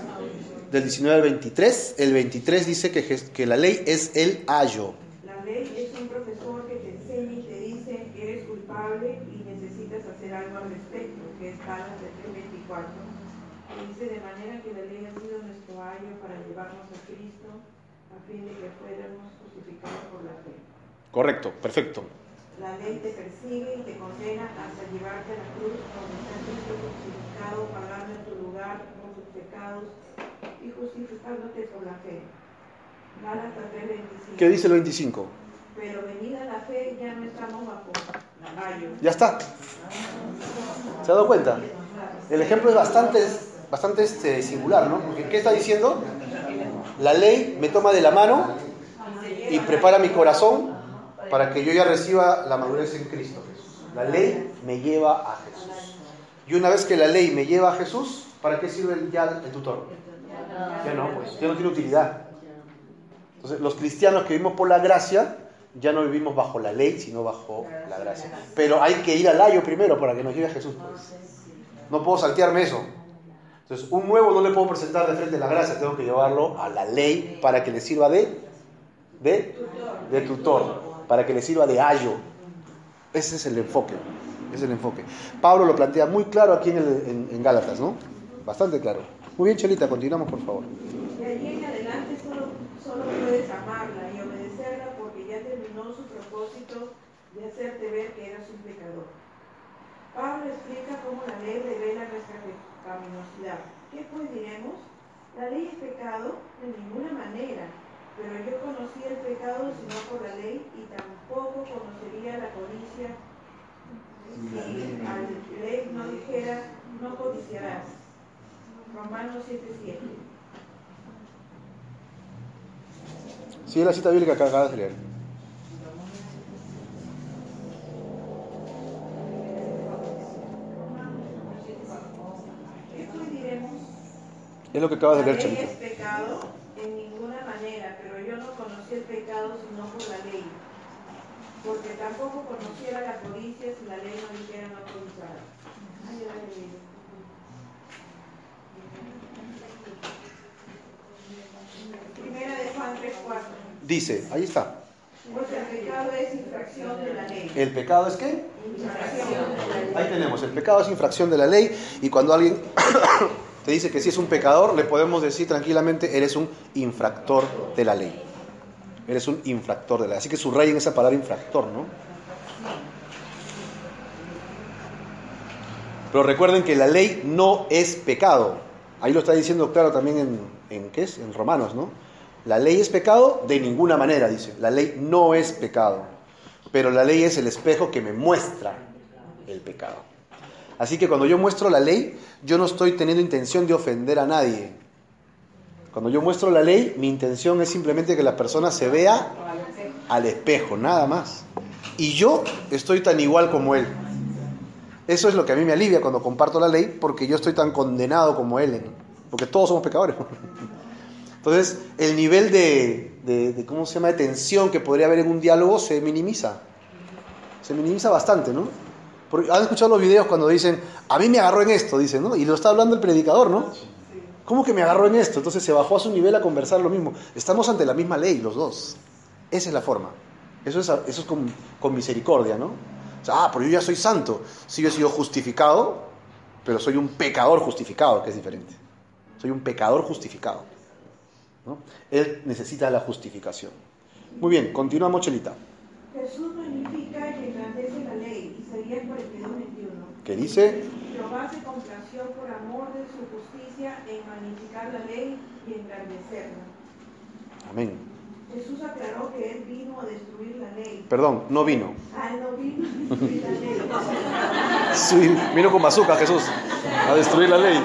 del 19 al 23, el 23 dice que, que la ley es el ayo. La ley es un profesor que te enseña y te dice eres culpable y necesitas hacer algo al respecto, que es Gálatas 3.24. Que dice de manera que la ley ha sido nuestro ayo para llevarnos a Cristo a fin de que fuéramos justificados por la fe. Correcto, perfecto. La ley te persigue y te condena hasta llevarte a la cruz donde está Cristo crucificado pagando en tu lugar por tus pecados y justificándote por la fe. Gálatas 3.25. ¿Qué dice el 25? Pero venida la fe ya no estamos bajo ayo. Ya está. ¿Se ha dado cuenta? El ejemplo es bastante, bastante este, singular, ¿no? Porque ¿qué está diciendo? La ley me toma de la mano y prepara mi corazón para que yo ya reciba la madurez en Cristo Jesús. La ley me lleva a Jesús. Y una vez que la ley me lleva a Jesús, ¿para qué sirve ya el tutor? Ya no, pues, ya no tiene utilidad. Entonces, los cristianos que vivimos por la gracia, ya no vivimos bajo la ley, sino bajo la gracia. Pero hay que ir al ayo primero para que nos lleve a Jesús. pues. No puedo saltearme eso. Entonces, un nuevo no le puedo presentar de frente la gracia, tengo que llevarlo a la ley para que le sirva de, de, de tutor, para que le sirva de ayo. Ese es el enfoque. Es el enfoque. Pablo lo plantea muy claro aquí en, el- en- en Gálatas, ¿no? Bastante claro. Muy bien, Chelita, continuamos, por favor. De allí en adelante solo, solo puedes amarla y obedecerla porque ya terminó su propósito de hacerte ver que eras un pecador. Pablo explica cómo la ley revela nuestra pecaminosidad. ¿Qué pues diremos? ¿La ley es pecado? De ninguna manera. Pero yo conocí el pecado sino por la ley y tampoco conocería la codicia si a la ley no dijera no codiciarás. Romanos 7:7. Sigue la cita bíblica que acabas de leer. ¿Qué pues diremos? Es lo que acabas de leer, Chelita. es pecado en ninguna manera, pero yo no conocí el pecado sino por la ley. Porque tampoco conociera la codicia si la ley no dijera no leí. Primera de Juan 3:4. Dice, ahí está. Pues el pecado es infracción de la ley. ¿El pecado es qué? Infracción de la ley. Ahí tenemos, el pecado es infracción de la ley y cuando alguien te dice que si es un pecador, le podemos decir tranquilamente, eres un infractor de la ley. Eres un infractor de la ley. Así que subrayen esa palabra infractor, ¿no? Pero recuerden que la ley no es pecado. Ahí lo está diciendo claro también en, ¿qué es? En Romanos, ¿no? La ley es pecado de ninguna manera, dice. La ley no es pecado. Pero la ley es el espejo que me muestra el pecado. Así que cuando yo muestro la ley, yo no estoy teniendo intención de ofender a nadie. Cuando yo muestro la ley, mi intención es simplemente que la persona se vea al espejo, nada más. Y yo estoy tan igual como él. Eso es lo que a mí me alivia cuando comparto la ley, porque yo estoy tan condenado como él, porque todos somos pecadores. Entonces, el nivel de, de- de, ¿cómo se llama?, de tensión que podría haber en un diálogo se minimiza. Se minimiza bastante, ¿no? ¿Han escuchado los videos cuando dicen, a mí me agarró en esto? Dicen, ¿no? Y lo está hablando el predicador, ¿no? ¿Cómo que me agarró en esto? Entonces se bajó a su nivel a conversar lo mismo. Estamos ante la misma ley, los dos. Esa es la forma. Eso es, eso es con, con misericordia, ¿no? O sea, ah, pero yo ya soy santo. Si yo he sido justificado, pero soy un pecador justificado, que es diferente. Soy un pecador justificado. Él necesita la justificación. Muy bien, continuamos, Chelita. Jesús magnifica. Isaías 42, 21. ¿Qué dice? Jehová se complació por amor de su justicia en magnificar la ley y engrandecerla. Amén. Jesús aclaró que él vino a destruir la ley. Perdón, no vino. Ah, no vino a destruir la ley. Sí, vino con bazooka Jesús a destruir la ley.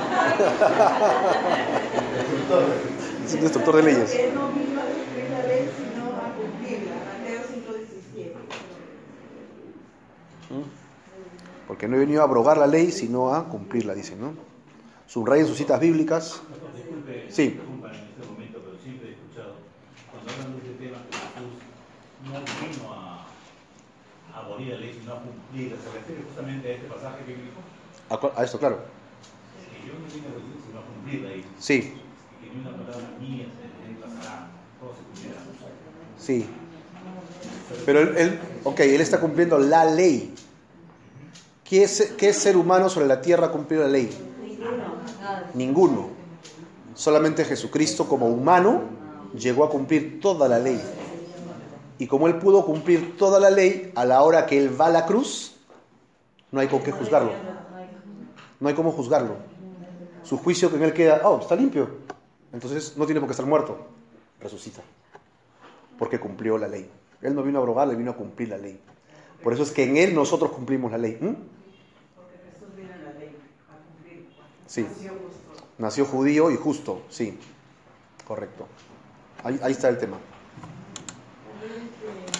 Es un destructor de leyes. Él no vino a destruir la ley, sino a cumplirla. Mateo 5:17. Porque no he venido a abrogar la ley, sino a cumplirla, dicen, ¿no? Subrayen sus citas bíblicas. Disculpe, Sí. disculpa en este momento, pero siempre he escuchado, cuando hablan de este tema, que Jesús no vino a, a abolir la ley, sino a cumplirla. ¿Se refiere justamente a este pasaje bíblico? A, esto, claro. Que yo no vine a abolir, sino a cumplir la ley. Sí, Y que ni una palabra mía se se pasará, todo se cumplirá. sí. Pero él, él- ok, él está cumpliendo la ley. ¿Qué es, ¿Qué es ser humano sobre la tierra cumplir la ley? Ninguno. Solamente Jesucristo como humano llegó a cumplir toda la ley. Y como él pudo cumplir toda la ley, a la hora que él va a la cruz, no hay con qué juzgarlo. No hay cómo juzgarlo. Su juicio que en él queda, oh, está limpio. Entonces no tiene por qué estar muerto. Resucita. Porque cumplió la ley. Él no vino a abrogarla, él vino a cumplir la ley. Por eso es que en él nosotros cumplimos la ley. ¿Mm? Porque Jesús viene a la ley, a cumplir. Sí. Nació judío y justo, sí. Correcto. Ahí, ahí está el tema.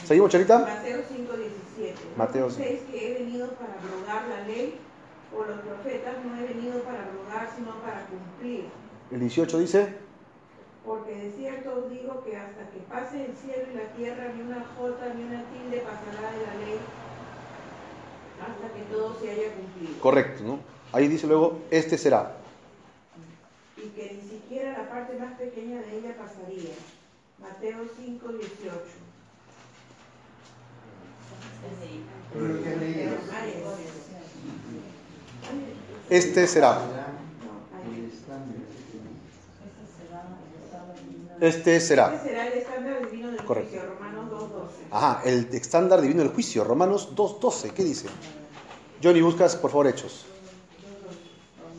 ¿Seguimos, Charita? Mateo 5:17. Mateo ¿No penséis que he venido para abrogar la ley o los profetas? No he venido para abrogar, sino para cumplir. El 18 dice, Porque de cierto os digo que hasta que pase el cielo y la tierra, ni una jota ni una tilde pasará de la ley hasta que todo se haya cumplido. correcto, ¿no? Ahí dice luego, este será. Y que ni siquiera la parte más pequeña de ella pasaría. Mateo 5:18. Pero ¿qué leído? Este será. Este será. Este será el estándar divino del Correcto. juicio, Romanos 2:12. Ajá, el estándar divino del juicio, Romanos 2.12, ¿qué dice? Johnny, buscas por favor hechos.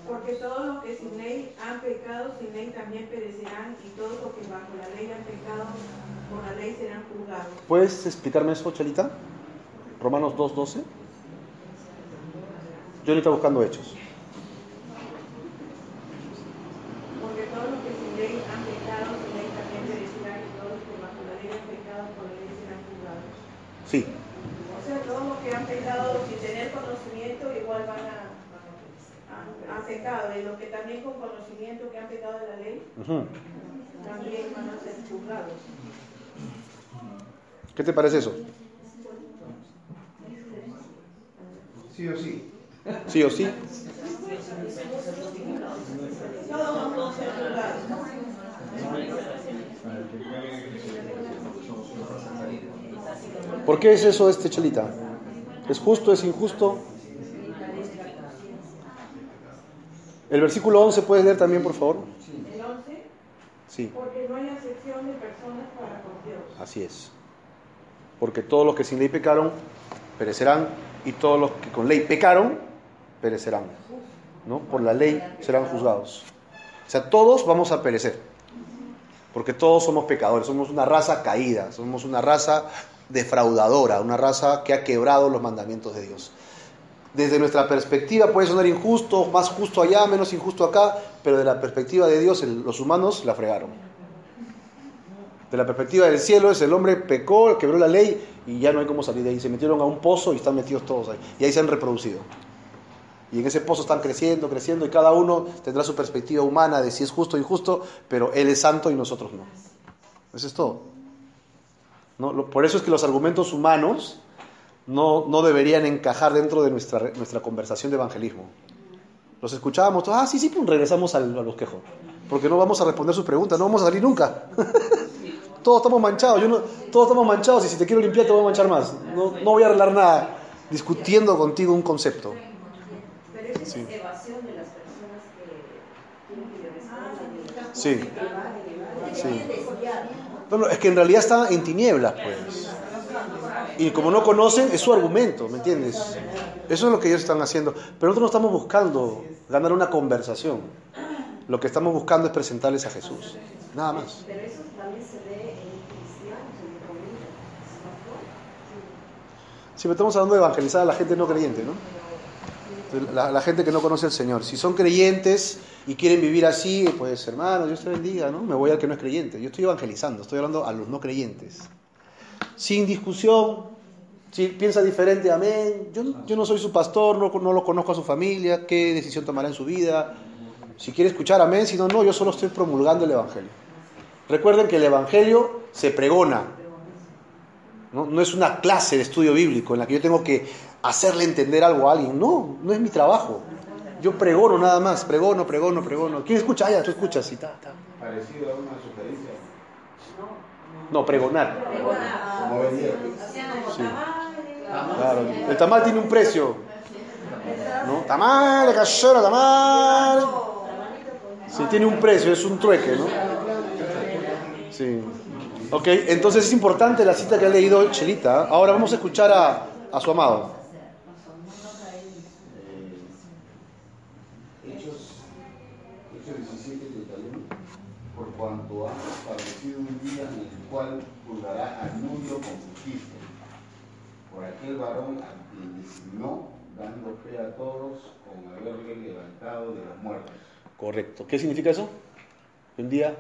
Porque todos los que sin ley han pecado, sin ley también perecerán, y todos los que bajo la ley han pecado, por la ley serán juzgados. ¿Puedes explicarme eso, Chalita? Romanos 2.12. Johnny está buscando hechos. Porque todos los que sin ley han pecado, sin ley también perecerán, y todos los que bajo la ley han pecado, por la ley serán juzgados. Sí, O sea, todos los que han pecado sin tener conocimiento, igual van a, a, han pecado. Y los que también con conocimiento que han pecado de la ley, Ujú. también van a ser juzgados. ¿Qué te parece eso? Sí o sí. ¿Sí o sí? Todos vamos a ser juzgados. ¿Por qué es eso este Chalita? ¿Es justo, es injusto? El versículo 11 puedes leer también, por favor. El 11, Sí, porque no hay acepción de personas para con Dios. así es. Porque todos los que sin ley pecaron perecerán y todos los que con ley pecaron perecerán. ¿No? Por la ley serán juzgados. O sea, todos vamos a perecer. Porque todos somos pecadores, somos una raza caída, somos una raza defraudadora, una raza que ha quebrado los mandamientos de Dios. Desde nuestra perspectiva puede sonar injusto, más justo allá, menos injusto acá, pero de la perspectiva de Dios los humanos la fregaron. De la perspectiva del cielo es el hombre pecó, quebró la ley y ya no hay cómo salir de ahí. Se metieron a un pozo y están metidos todos ahí. Y ahí se han reproducido. Y en ese pozo están creciendo, creciendo y cada uno tendrá su perspectiva humana de si es justo o injusto, pero Él es santo y nosotros no. Eso es todo. ¿No? Por eso es que los argumentos humanos no, no deberían encajar dentro de nuestra, nuestra conversación de evangelismo. Los escuchábamos todos, ah, sí, sí, regresamos al, a los quejos, porque no vamos a responder sus preguntas, no vamos a salir nunca. todos estamos manchados, yo no, todos estamos manchados y si te quiero limpiar te voy a manchar más. No, no voy a arreglar nada discutiendo contigo un concepto. Sí. Ah, sí. sí. No, es que en realidad está en tinieblas, pues. Y como no conocen, es su argumento, ¿me entiendes? Eso es lo que ellos están haciendo. Pero nosotros no estamos buscando ganar una conversación. Lo que estamos buscando es presentarles a Jesús. Nada más. Pero eso también se estamos hablando de evangelizar a la gente no creyente, ¿no? La, la gente que no conoce al Señor. Si son creyentes y quieren vivir así, pues hermano, Dios te bendiga, ¿no? Me voy al que no es creyente. Yo estoy evangelizando, estoy hablando a los no creyentes. Sin discusión, si piensa diferente, amén. Yo, yo no soy su pastor, no, no lo conozco a su familia, qué decisión tomará en su vida. Si quiere escuchar, amén. Si no, no, yo solo estoy promulgando el Evangelio. Recuerden que el Evangelio se pregona. ¿no? no es una clase de estudio bíblico en la que yo tengo que hacerle entender algo a alguien. No, no es mi trabajo. Yo pregono nada más, pregono, pregono, pregono. ¿Quién escucha? Ah, ya, tú escuchas y ta, ta. Parecido a una sugerencia. No, pregonar. Sí. Claro. El tamal tiene un precio. ¿No? Tamal, cachero, tamal. Sí, tiene un precio, es un trueque, ¿no? Sí. Ok, entonces es importante la cita que ha leído Chelita. Ahora vamos a escuchar a, a su amado. Hechos, Hechos 17, 31. Por cuanto ha establecido un día en el cual juzgará al mundo con justicia. Por aquel varón a quien designó, dando fe a todos con haberle levantado de los muertos. Correcto. ¿Qué significa eso? Un día,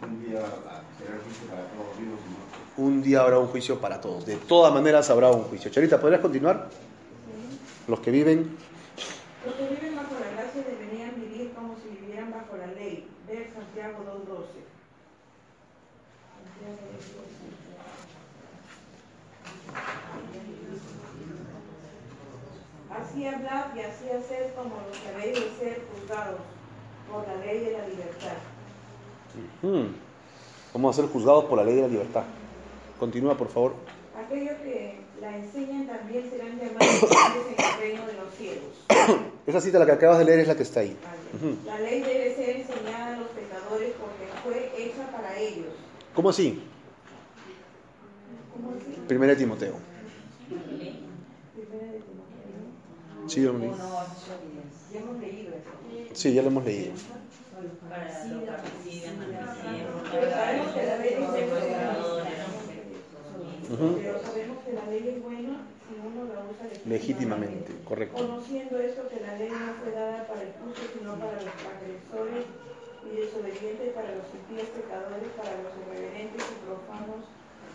Un día será juicio para todos vivos y muertos. un día habrá un juicio para todos. De todas maneras habrá un juicio. Chelita, ¿podrías continuar? Los que viven. Los que viven bajo la gracia deberían vivir como si vivieran bajo la ley. Ver Santiago 2.12. Así hablad y así hacer como los que habéis de ser juzgados por la ley de la libertad. Hmm. Vamos a ser juzgados por la ley de la libertad. Continúa, por favor. Aquellos que la enseñan también serán llamados en el reino de los cielos. Esa cita, la que acabas de leer, es la que está ahí. La ley debe ser enseñada a los pecadores porque fue hecha para ellos. ¿Cómo así? Primera de Timoteo. Sí, yo eso. Sí, ya lo hemos leído. La usa Legítimamente, correcto. Conociendo esto que la ley no fue dada para el justo, sino para los transgresores y desobedientes, para los impíos pecadores, para los irreverentes y profanos,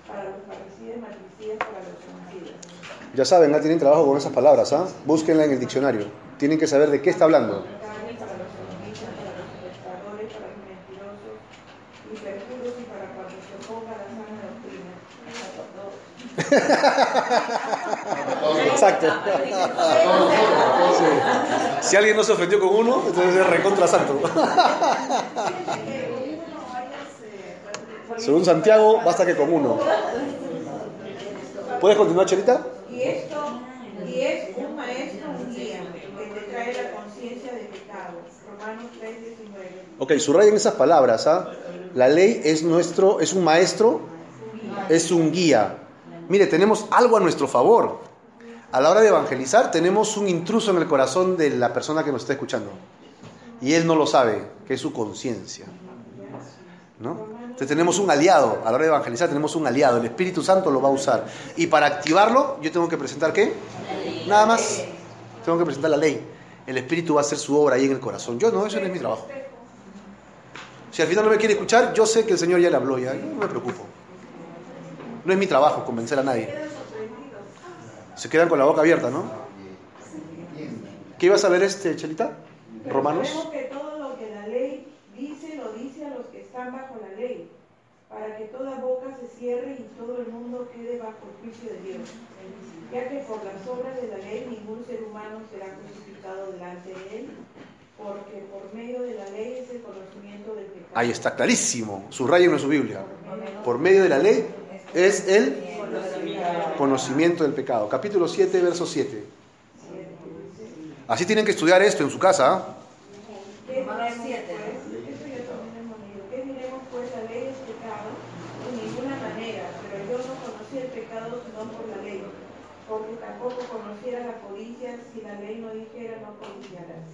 para los parricidas, matricidas, para los homicidas. Ya saben, ah, tienen trabajo con esas palabras, ¿ah? Búsquenla en el diccionario. Tienen que saber de qué está hablando. Exacto. Sí. Si alguien no se ofendió con uno, entonces es recontra santo. Según Santiago, basta que con uno. ¿Puedes continuar, Chelita? Y esto y es un maestro, un guía, que te trae la conciencia de pecado. Romanos 3, 19. Ok, subrayen esas palabras. ¿ah? La ley es nuestro, es un maestro, es un guía. Mire, tenemos algo a nuestro favor. A la hora de evangelizar, tenemos un intruso en el corazón de la persona que nos está escuchando. Y él no lo sabe, que es su conciencia. ¿No? Entonces tenemos un aliado. A la hora de evangelizar, tenemos un aliado. El Espíritu Santo lo va a usar. Y para activarlo, yo tengo que presentar qué? Nada más. Tengo que presentar la ley. El Espíritu va a hacer su obra ahí en el corazón. Yo no, eso no es mi trabajo. Si al final no me quiere escuchar, yo sé que el Señor ya le habló, ya no me preocupo. No es mi trabajo convencer a nadie. Se quedan con la boca abierta, ¿no? ¿Qué ibas a leer este, Chelita? Pero Romanos. sabemos que todo lo que la ley dice, lo dice a los que están bajo la ley, para que toda boca se cierre y todo el mundo quede bajo el juicio de Dios. Ya que por las obras de la ley ningún ser humano será crucificado delante de él, porque por medio de la ley es el conocimiento del pecado. Ahí está, clarísimo. Subrayen en su Biblia. Por medio de la ley es el conocimiento del pecado. Capítulo 7, verso 7. Así tienen que estudiar esto en su casa. ¿eh? porque tampoco conociera la codicia si la ley no dijera no codiciarás.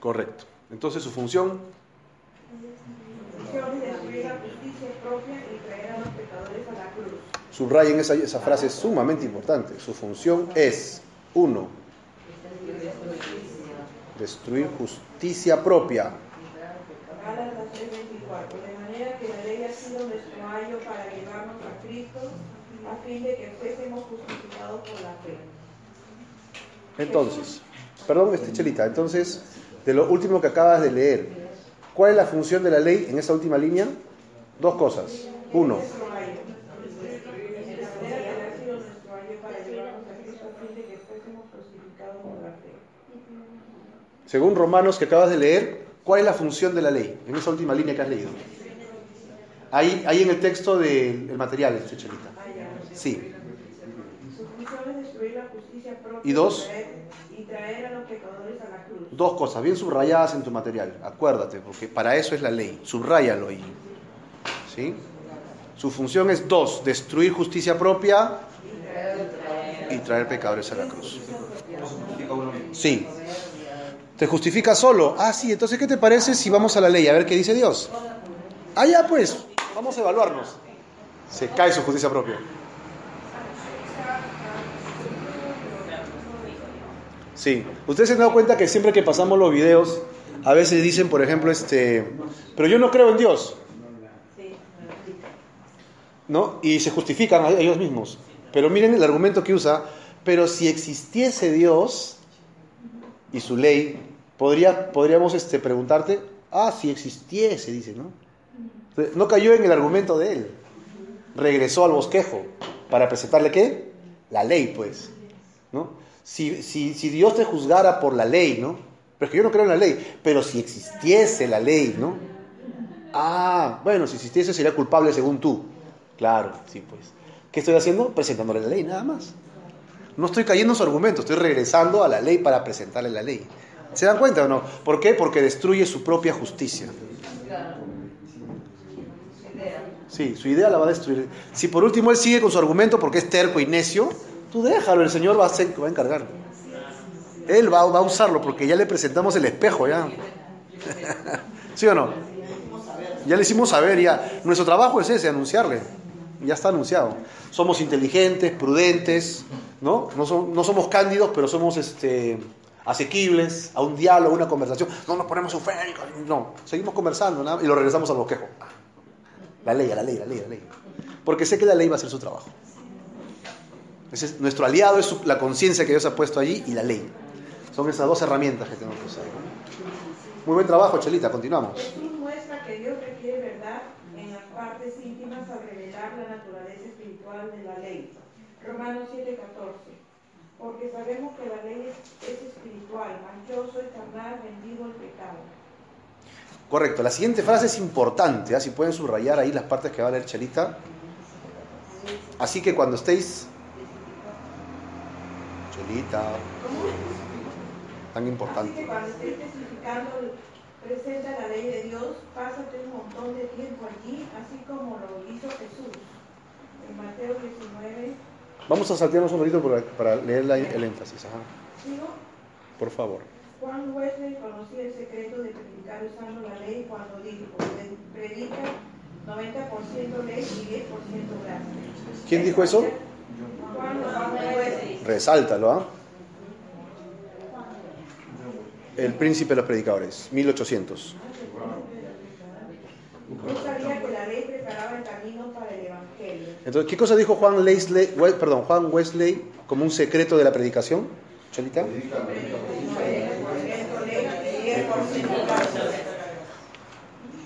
Correcto. Entonces su función Función es destruir la justicia propia y traer a los pecadores a la cruz. subrayen esa, esa frase es sumamente importante. Su función es, uno, destruir justicia propia. Gálatas 3:24. De manera que la ley ha sido nuestro ayo para llevarnos a Cristo, a fin de que fuésemos justificados por la fe. Entonces, perdón, este Chelita, entonces, de lo último que acabas de leer, ¿cuál es la función de la ley en esa última línea? Dos cosas. Uno. De de según Romanos que acabas de leer, ¿cuál es la función de la ley en esa última línea que has leído? Ahí, ahí en el texto del el material, este Chelita. Sí. Su función es destruir la justicia propia ¿Y dos? traer, y traer a los pecadores a la cruz. Dos cosas bien subrayadas en tu material. Acuérdate, porque para eso es la ley. Subráyalo ahí. ¿Sí? Su función es dos, destruir justicia propia y traer pecadores a la cruz. Sí. ¿Te justifica solo? Ah, sí, entonces ¿qué te parece si vamos a la ley a ver qué dice Dios? Ah, ya pues, vamos a evaluarnos. Se cae su justicia propia. Sí, ustedes se han dado cuenta que siempre que pasamos los videos, a veces dicen, por ejemplo, este, pero yo no creo en Dios, ¿no? Y se justifican a ellos mismos. Pero miren el argumento que usa, pero si existiese Dios y su ley, podría, podríamos este, preguntarte, ah, si existiese, dice, ¿no? No cayó en el argumento de él, regresó al bosquejo para presentarle qué? La ley, pues, ¿no? Si, si, si Dios te juzgara por la ley, ¿no? Pero es que yo no creo en la ley, pero si existiese la ley, ¿no? Ah, bueno, si existiese sería culpable según tú. Claro, sí, pues. ¿Qué estoy haciendo? Presentándole la ley, nada más. No estoy cayendo en su argumento, estoy regresando a la ley para presentarle la ley. ¿Se dan cuenta o no? ¿Por qué? Porque destruye su propia justicia. Sí, su idea la va a destruir. Si por último él sigue con su argumento porque es terco y necio, tú déjalo, el Señor va a, ser- va a encargar. Él va, a usarlo porque ya le presentamos el espejo, ya. ¿Sí o no? Ya le hicimos saber, ya. Nuestro trabajo es ese, anunciarle. Ya está anunciado. Somos inteligentes, prudentes, ¿no? No, som- no somos cándidos, pero somos este, asequibles a un diálogo, a una conversación. No nos ponemos eufóricos, no. Seguimos conversando ¿no? y lo regresamos al bosquejo. La ley, la ley, la ley, la ley. Porque sé que la ley va a hacer su trabajo. Ese es- nuestro aliado es la conciencia que Dios ha puesto allí y la ley. Son esas dos herramientas que tenemos que usar. Muy buen trabajo, Chelita. Continuamos. Jesús muestra que Dios requiere verdad en las partes íntimas al revelar la naturaleza espiritual de la ley. Romanos 7:14. Porque sabemos que la ley es, es espiritual, manchoso y carnal, vendido al pecado. Correcto. La siguiente frase es importante. ¿ah? Si pueden subrayar ahí las partes que va a leer Chelita. Así que cuando estéis... Tan importante. cuando estés presenta la ley de Dios, pásate un montón de tiempo allí, así como lo hizo Jesús. En Mateo 19, Vamos a saltearnos un ratito para, para leer la- el énfasis. ajá. ¿sigo? Por favor. Juan Wesley conocía el secreto de predicar usando la ley cuando dijo, predica 90% ley y 10% gracia. ¿Quién dijo eso? Resáltalo, ¿ah? El príncipe de los predicadores, 1800. Él sabía que la ley preparaba el camino para el Evangelio. Entonces, ¿qué cosa dijo Juan Wesley, We- perdón, Juan Wesley como un secreto de la predicación?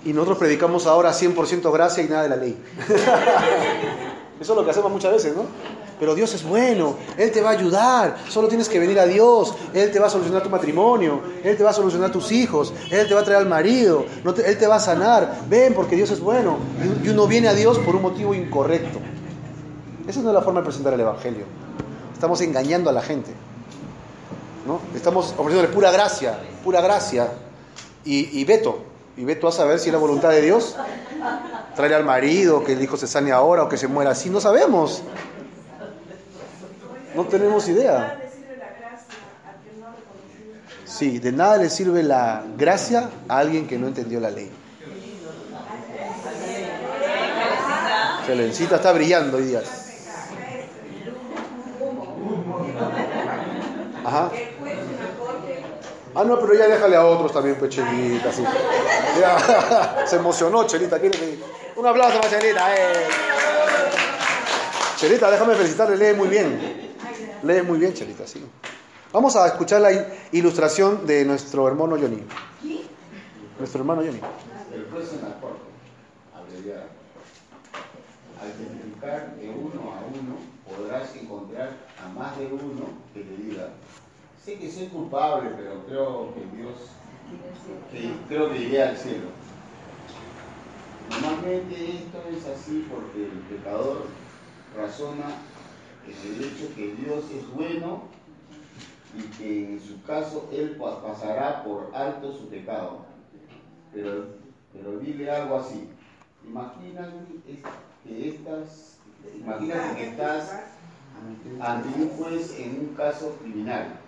Y nosotros predicamos ahora 100% gracia y nada de la ley. Eso es lo que hacemos muchas veces, ¿no? Pero Dios es bueno, Él te va a ayudar, solo tienes que venir a Dios, Él te va a solucionar tu matrimonio, Él te va a solucionar tus hijos, Él te va a traer al marido, no Él te va a sanar, ven porque Dios es bueno. Y- Y uno viene a Dios por un motivo incorrecto. Esa no es la forma de presentar el Evangelio. Estamos engañando a la gente. ¿no? Estamos ofreciéndole pura gracia, pura gracia. Y, y veto, y veto a saber si la voluntad de Dios. Traer al marido, que el hijo se sane ahora o que se muera así, no sabemos. No tenemos idea. Sí, de nada le sirve la gracia a alguien que no entendió la ley. Excelente, está brillando hoy día. Ajá. Ah, no, pero ya déjale a otros también, pues, Chelita, sí. Ya, se emocionó, Chelita. Un aplauso para Chelita, eh. Chelita, déjame felicitarle, lee muy bien. Lee muy bien, Chelita, sí. Vamos a escuchar la il- ilustración de nuestro hermano Johnny. Nuestro hermano Johnny. El la corte, abreviada. Al testificar de uno a uno, podrás encontrar a más de uno que te diga, sé que soy culpable, pero creo que Dios, que creo que iré al cielo. Normalmente esto es así porque el pecador razona en el hecho que Dios es bueno y que en su caso él pa- pasará por alto su pecado. Pero, pero dile algo así. Imagina que estás, imagínate que estás ante un juez en un caso criminal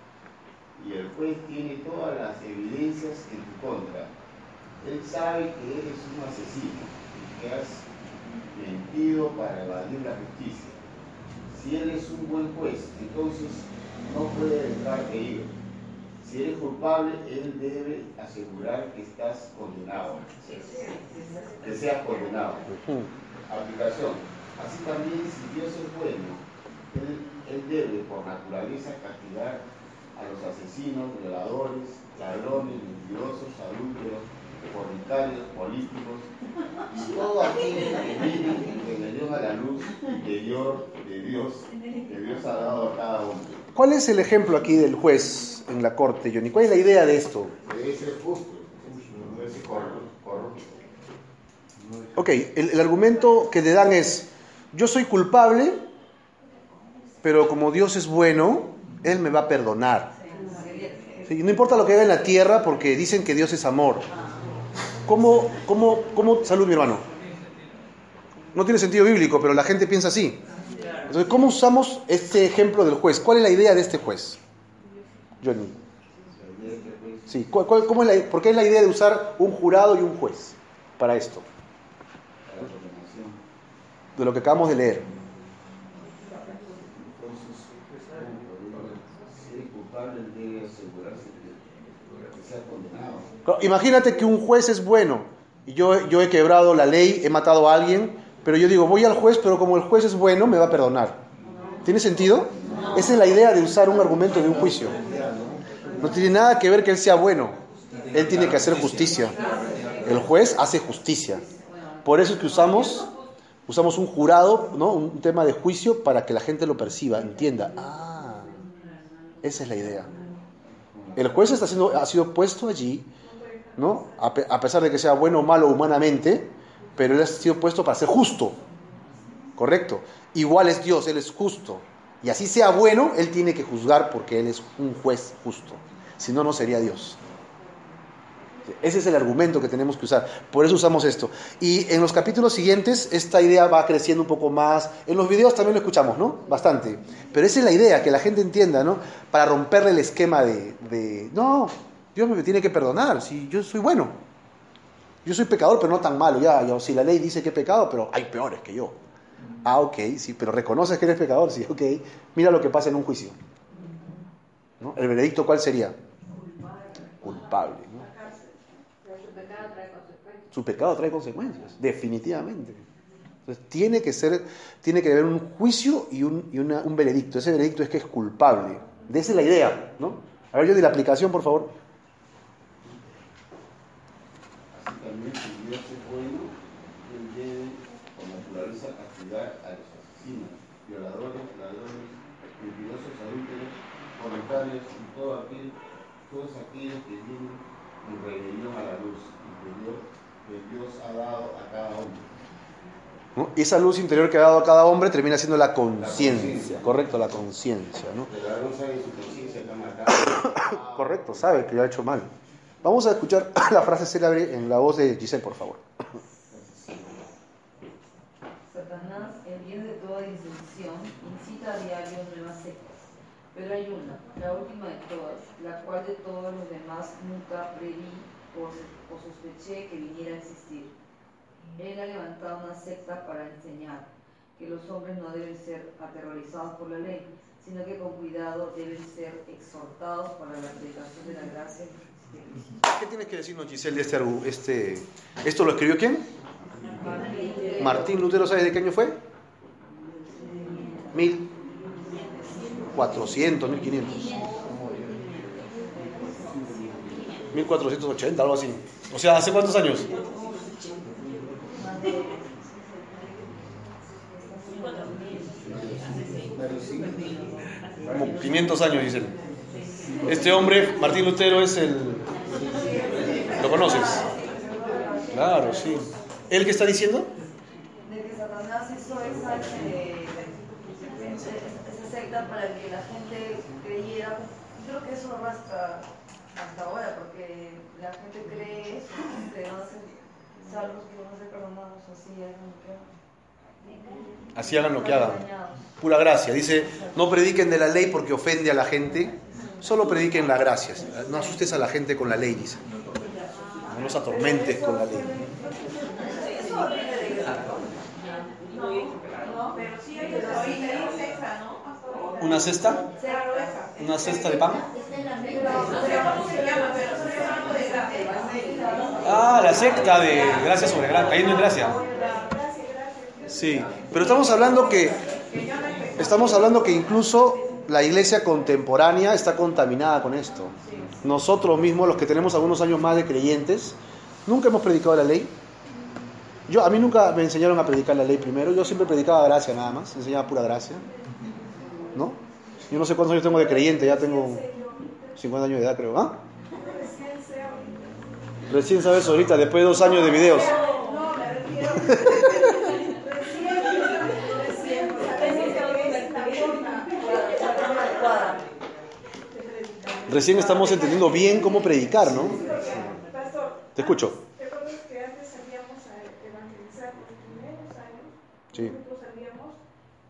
y el juez tiene todas las evidencias en tu contra. Él sabe que eres un asesino y que has mentido para evadir la justicia. Si él es un buen juez, entonces no puede dejarte ir. Si eres culpable, él debe asegurar que estás condenado, que seas condenado. Aplicación. Así también, si Dios es bueno, él, él debe por naturaleza castigar a los asesinos, violadores, ladrones, mentirosos, adúlteros, fornicarios, políticos y todo aquel que viene en rebelión a la luz interior de Dios, que Dios ha dado a cada hombre. ¿Cuál es el ejemplo aquí del juez en la corte, Johnny? ¿Cuál es la idea de esto? Debe ser justo, no ser corrupto. Ok, el, el argumento que te dan es, yo soy culpable, pero como Dios es bueno, Él me va a perdonar. Sí, no importa lo que haga en la tierra, porque dicen que Dios es amor. ¿Cómo, cómo, cómo, salud mi hermano? No tiene sentido bíblico, pero la gente piensa así. Entonces, ¿cómo usamos este ejemplo del juez? ¿Cuál es la idea de este juez? Johnny. Sí, ¿cuál- cuál- cómo es la- ¿por qué es la idea de usar un jurado y un juez para esto? De lo que acabamos de leer. Entonces, si eres Imagínate que un juez es bueno y yo, yo he quebrado la ley, he matado a alguien, pero yo digo, voy al juez, pero como el juez es bueno, me va a perdonar. ¿Tiene sentido? Esa es la idea de usar un argumento de un juicio. No tiene nada que ver que él sea bueno. Él tiene que hacer justicia. El juez hace justicia. Por eso es que usamos, usamos un jurado, ¿no? un tema de juicio para que la gente lo perciba, entienda. Ah, esa es la idea. El juez está siendo, ha sido puesto allí, ¿no? A, a pesar de que sea bueno o malo humanamente, pero él ha sido puesto para ser justo. ¿Correcto? Igual es Dios, Él es justo. Y así sea bueno, Él tiene que juzgar porque Él es un juez justo. Si no, no sería Dios. Ese es el argumento que tenemos que usar. Por eso usamos esto. Y en los capítulos siguientes, esta idea va creciendo un poco más. En los videos también lo escuchamos, ¿no? Bastante. Pero esa es la idea, que la gente entienda, ¿no? Para romperle el esquema de, de, no, Dios me tiene que perdonar, si yo soy bueno. Yo soy pecador, pero no tan malo. Ya, si la ley dice que he pecado, pero hay peores que yo. Ah, ok, sí, pero reconoces que eres pecador, sí, ok. Mira lo que pasa en un juicio. ¿No? ¿El veredicto cuál sería? Culpable. ¿no? Pero su pecado trae consecuencias. Su pecado trae consecuencias, definitivamente. Entonces, tiene que ser, tiene que haber un juicio y, un, y una- un veredicto. Ese veredicto es que es culpable. De esa es la idea, ¿no? A ver, yo de la aplicación, por favor. Así también, si Dios es bueno, él debe, por naturaleza, castigar a los asesinos, violadores, ladrones, mentirosos, adúlteros, fornicarios y todo aquel, todos aquellos que viven en rebelión a la luz interior que Dios ha dado a cada hombre. ¿no? Y esa luz interior que ha dado a cada hombre termina siendo la conciencia, correcto, la conciencia, ¿no? El ladrón sabe en su conciencia que ha matado. Correcto, sabe que lo ha hecho mal. Vamos a escuchar la frase célebre en la voz de Giselle, por favor. Satanás, el bien de toda disolución, incita a diario nuevas sectas. Pero hay una, la última de todas, la cual de todos los demás nunca preví o, sospeché que viniera a existir. Él ha levantado una secta para enseñar que los hombres no deben ser aterrorizados por la ley, sino que con cuidado deben ser exhortados para la predicación de la gracia. ¿Qué tienes que decirnos, Giselle, este, este... ¿Esto lo escribió quién? Martín Lutero, ¿sabes de qué año fue? 1400, 1500. 1480, algo así. O sea, ¿hace cuántos años? Como 500 años, dicen. Este hombre, Martín Lutero, es el... ¿Lo conoces? Claro, sí. ¿Él qué está diciendo? de que Satanás hizo esa, esa, secta para que la gente creyera. Creo que eso arrastra hasta ahora, porque la gente cree eso, que a ser salvos, que van a ser perdonados, así hagan lo que hagan. Así hagan lo que hagan. Pura gracia. Dice, no prediquen de la ley porque ofende a la gente, solo prediquen la gracia. No asustes a la gente con la ley, dice. No los atormentes con la ley. No, pero sí hay otra secta, ¿no? ¿Una cesta? ¿Una cesta de pan? Ah, la secta de gracia sobre gracia, cayendo en gracia. Sí, pero estamos hablando que estamos hablando que incluso la iglesia contemporánea está contaminada con esto. Nosotros mismos, los que tenemos algunos años más de creyentes, nunca hemos predicado la ley. Yo a mí nunca me enseñaron a predicar la ley primero, yo siempre predicaba gracia nada más, enseñaba pura gracia. Yo no sé cuántos años tengo de creyente, ya tengo 50 años de edad, creo, ¿ah? Recién sabes ahorita, después de dos años de videos. Recién estamos entendiendo bien cómo predicar, ¿no? Te escucho. ¿te acuerdas que antes salíamos a evangelizar los primeros años? Sí. Nosotros salíamos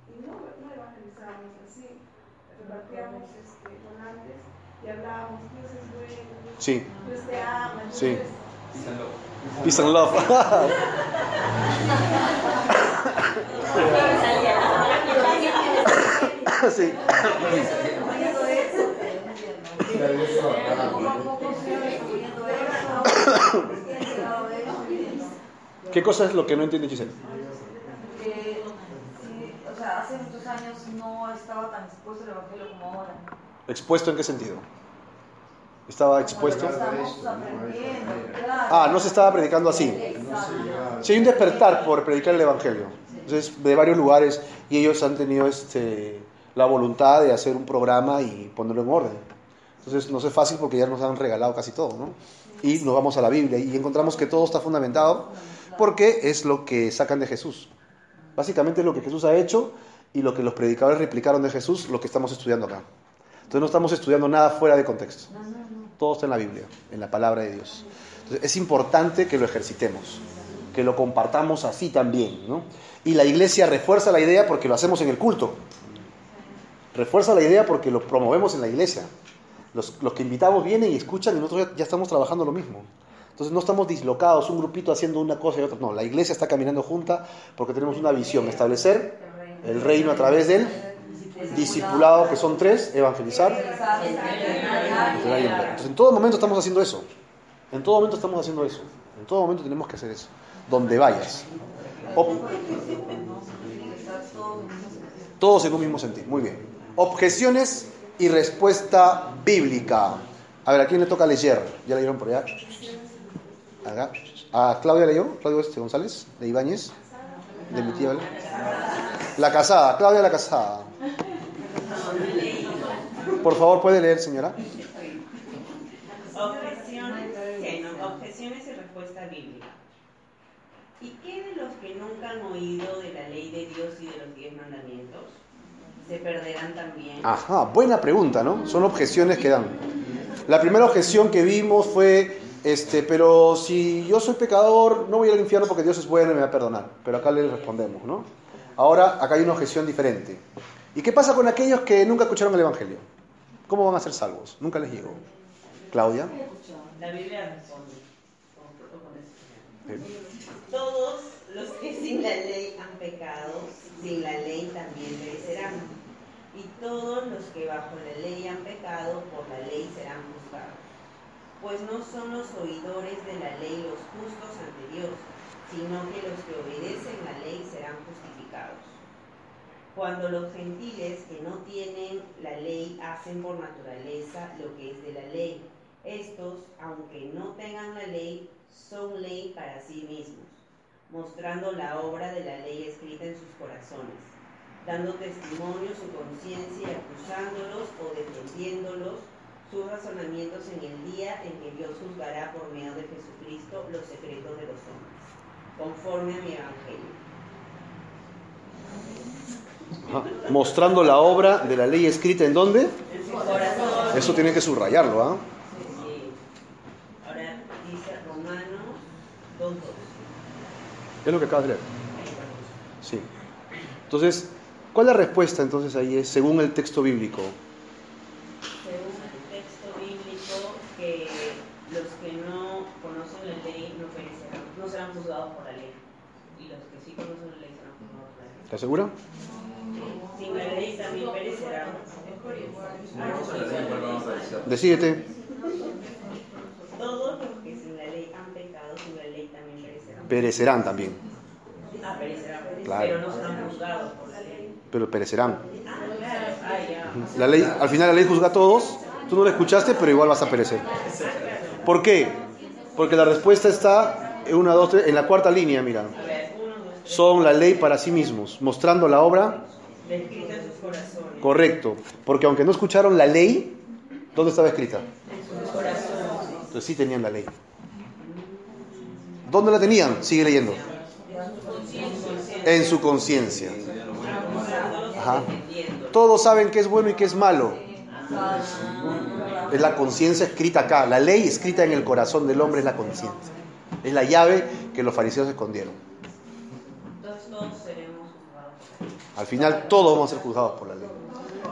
y no, no evangelizábamos así. Repartíamos este, volantes y hablábamos, Dios es bueno, Dios, Sí. Ama. Sí. Peace and love. sí. ¿Qué cosa es lo que no entiende Giselle? Que, sí, o sea, hace muchos años no estaba tan expuesto el evangelio como ahora. ¿Expuesto en qué sentido? ¿Estaba expuesto? Ah, no se estaba predicando así. Sí, hay un despertar por predicar el Evangelio. Entonces, de varios lugares, y ellos han tenido este, la voluntad de hacer un programa y ponerlo en orden. Entonces, no es fácil porque ya nos han regalado casi todo, ¿no? Y nos vamos a la Biblia y encontramos que todo está fundamentado porque es lo que sacan de Jesús. Básicamente es lo que Jesús ha hecho y lo que los predicadores replicaron de Jesús, lo que estamos estudiando acá. Entonces, no estamos estudiando nada fuera de contexto. Todo está en la Biblia, en la palabra de Dios. Es importante que lo ejercitemos, que lo compartamos así también. ¿no? Y la iglesia refuerza la idea porque lo hacemos en el culto. Refuerza la idea porque lo promovemos en la iglesia. Los, los que invitamos vienen y escuchan y nosotros ya, estamos trabajando lo mismo. Entonces no estamos dislocados, un grupito haciendo una cosa y otra. No, la iglesia está caminando junta porque tenemos una visión, establecer el reino a través del discipulado, que son tres, evangelizar. Entonces, en todo momento estamos haciendo eso. En todo momento estamos haciendo eso. En todo momento tenemos que hacer eso. Donde vayas. Todos en un mismo sentido. Muy bien. Objeciones y respuesta bíblica. A ver, ¿a quién le toca leer? ¿Ya leyeron por allá? ¿A Claudia leyó? ¿Claudia este González? ¿De Ibáñez? ¿De mi tía? Bela? La casada. Claudia la casada. Por favor, ¿puede leer, señora? Objeciones, y respuesta bíblica. ¿Y qué de los que nunca han oído de la ley de Dios y de los diez mandamientos? ¿Se perderán también? Ajá, buena pregunta, ¿no? Son objeciones que dan. La primera objeción que vimos fue, este, pero si yo soy pecador, no voy al infierno porque Dios es bueno y me va a perdonar. Pero acá le respondemos, ¿no? Ahora, acá hay una objeción diferente. ¿Y qué pasa con aquellos que nunca escucharon el Evangelio? ¿Cómo van a ser salvos? Nunca les llegó. Claudia. La Biblia responde. Todos los que sin la ley han pecado, sin la ley también perecerán. Y todos los que bajo la ley han pecado, por la ley serán juzgados. Pues no son los oidores de la ley los justos ante Dios, sino que los que obedecen la ley serán justificados. Cuando los gentiles que no tienen la ley hacen por naturaleza lo que es de la ley, estos, aunque no tengan la ley, son ley para sí mismos, mostrando la obra de la ley escrita en sus corazones, dando testimonio su conciencia y acusándolos o defendiéndolos sus razonamientos en el día en que Dios juzgará por medio de Jesucristo los secretos de los hombres, conforme a mi evangelio. Ajá. Mostrando la obra de la ley escrita en dónde? En. Eso tienen que subrayarlo, ¿ah? Sí. Ahora dice Romanos 2.2. Es lo que acabas de leer. Sí. Entonces, ¿cuál es la respuesta entonces ahí? Es según el texto bíblico. Según el texto bíblico, que los que no conocen la ley no perecerán, no serán juzgados por la ley. Y los que sí conocen la ley serán juzgados por la ley. ¿Estás segura? Decídete. Todos los que sin la ley han pecado, también perecerán. Perecerán también. Ah. Pero no serán juzgados por la ley. Pero perecerán. Ah. Ah. La ley, al final la ley juzga a todos. Tú no la escuchaste, pero igual vas a perecer. ¿Por qué? Porque la respuesta está en una, dos, tres, en la cuarta línea, mira. Son la ley para sí mismos, mostrando la obra Descrita en sus corazones. correcto. Porque aunque no escucharon la ley, ¿dónde estaba escrita? En sus corazones. Entonces sí tenían la ley. ¿Dónde la tenían? Sigue leyendo. En su conciencia. Ajá. Todos saben qué es bueno y qué es malo. Es la conciencia escrita acá. La ley escrita en el corazón del hombre es la conciencia. Es la llave que los fariseos escondieron. Entonces todos seremos juzgados. Al final todos vamos a ser juzgados por la ley.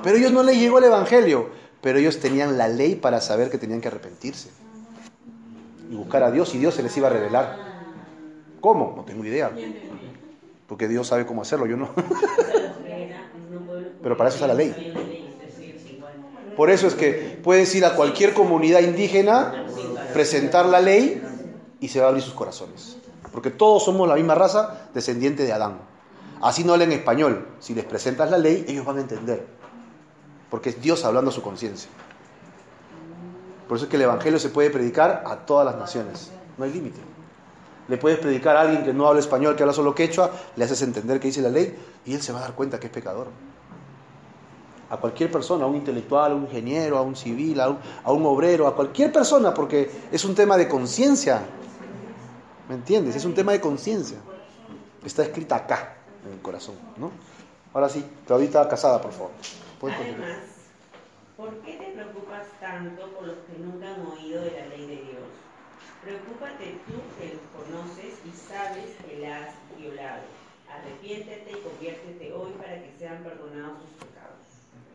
Pero ellos no les llegó el Evangelio. Pero ellos tenían la ley para saber que tenían que arrepentirse. Y buscar a Dios y Dios se les iba a revelar. ¿Cómo? No tengo idea. Porque Dios sabe cómo hacerlo, yo no. Pero para eso está la ley. Por eso es que puedes ir a cualquier comunidad indígena, presentar la ley y se va a abrir sus corazones. Porque todos somos la misma raza descendiente de Adán. Así no hablan español. Si les presentas la ley, ellos van a entender. Porque es Dios hablando a su conciencia. Por eso es que el Evangelio se puede predicar a todas las naciones. No hay límite. Le puedes predicar a alguien que no habla español, que habla solo quechua, le haces entender que dice la ley y él se va a dar cuenta que es pecador. A cualquier persona, a un intelectual, a un ingeniero, a un civil, a un, a un obrero, a cualquier persona, porque es un tema de conciencia. ¿Me entiendes? Es un tema de conciencia. Está escrita acá, en el corazón. ¿no? Ahora sí, Claudita Casada, por favor. Además, ¿por qué te preocupas tanto por los que nunca han oído de la ley de Dios? Preocúpate tú que los conoces y sabes que la has violado. Arrepiéntete y conviértete hoy para que sean perdonados tus pecados.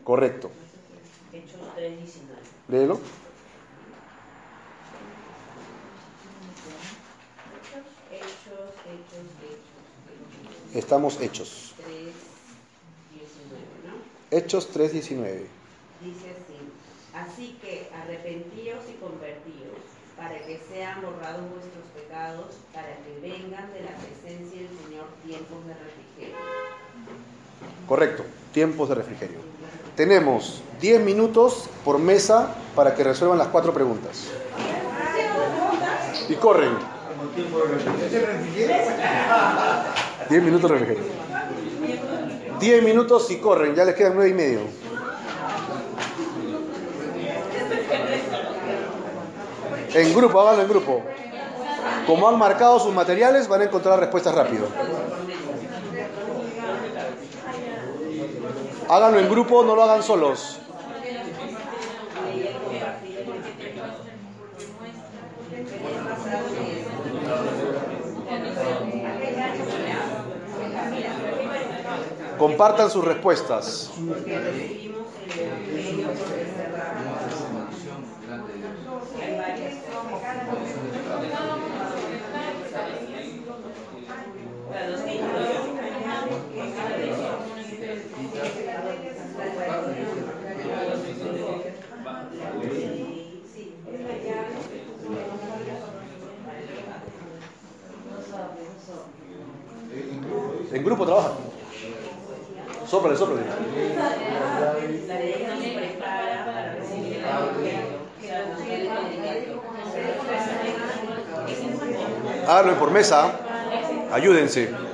Correcto. Hechos 3.19. Léelo. Hechos, hechos, hechos. Estamos hechos. 3.19, ¿no? Hechos 3.19. Dice así, así que arrepentíos y convertíos, para que sean borrados vuestros pecados, para que vengan de la presencia del Señor tiempos de refrigerio. Correcto, tiempos de refrigerio. Tenemos 10 minutos por mesa para que resuelvan las cuatro preguntas. Y corren. 10 minutos refrigerio. 10 minutos y corren, ya les quedan 9 y medio. En grupo, háganlo en grupo. Como han marcado sus materiales, van a encontrar respuestas rápido. Háganlo en grupo, no lo hagan solos. Compartan sus respuestas. Porque recibimos el Evangelio por el cerrado. Hay varias. Para los que Sí, En grupo trabajan. Sóprale, sóprale. La ley nos prepara para recibir el Evangelio. O sea, nosotros- Háganlo por mesa. Ayúdense.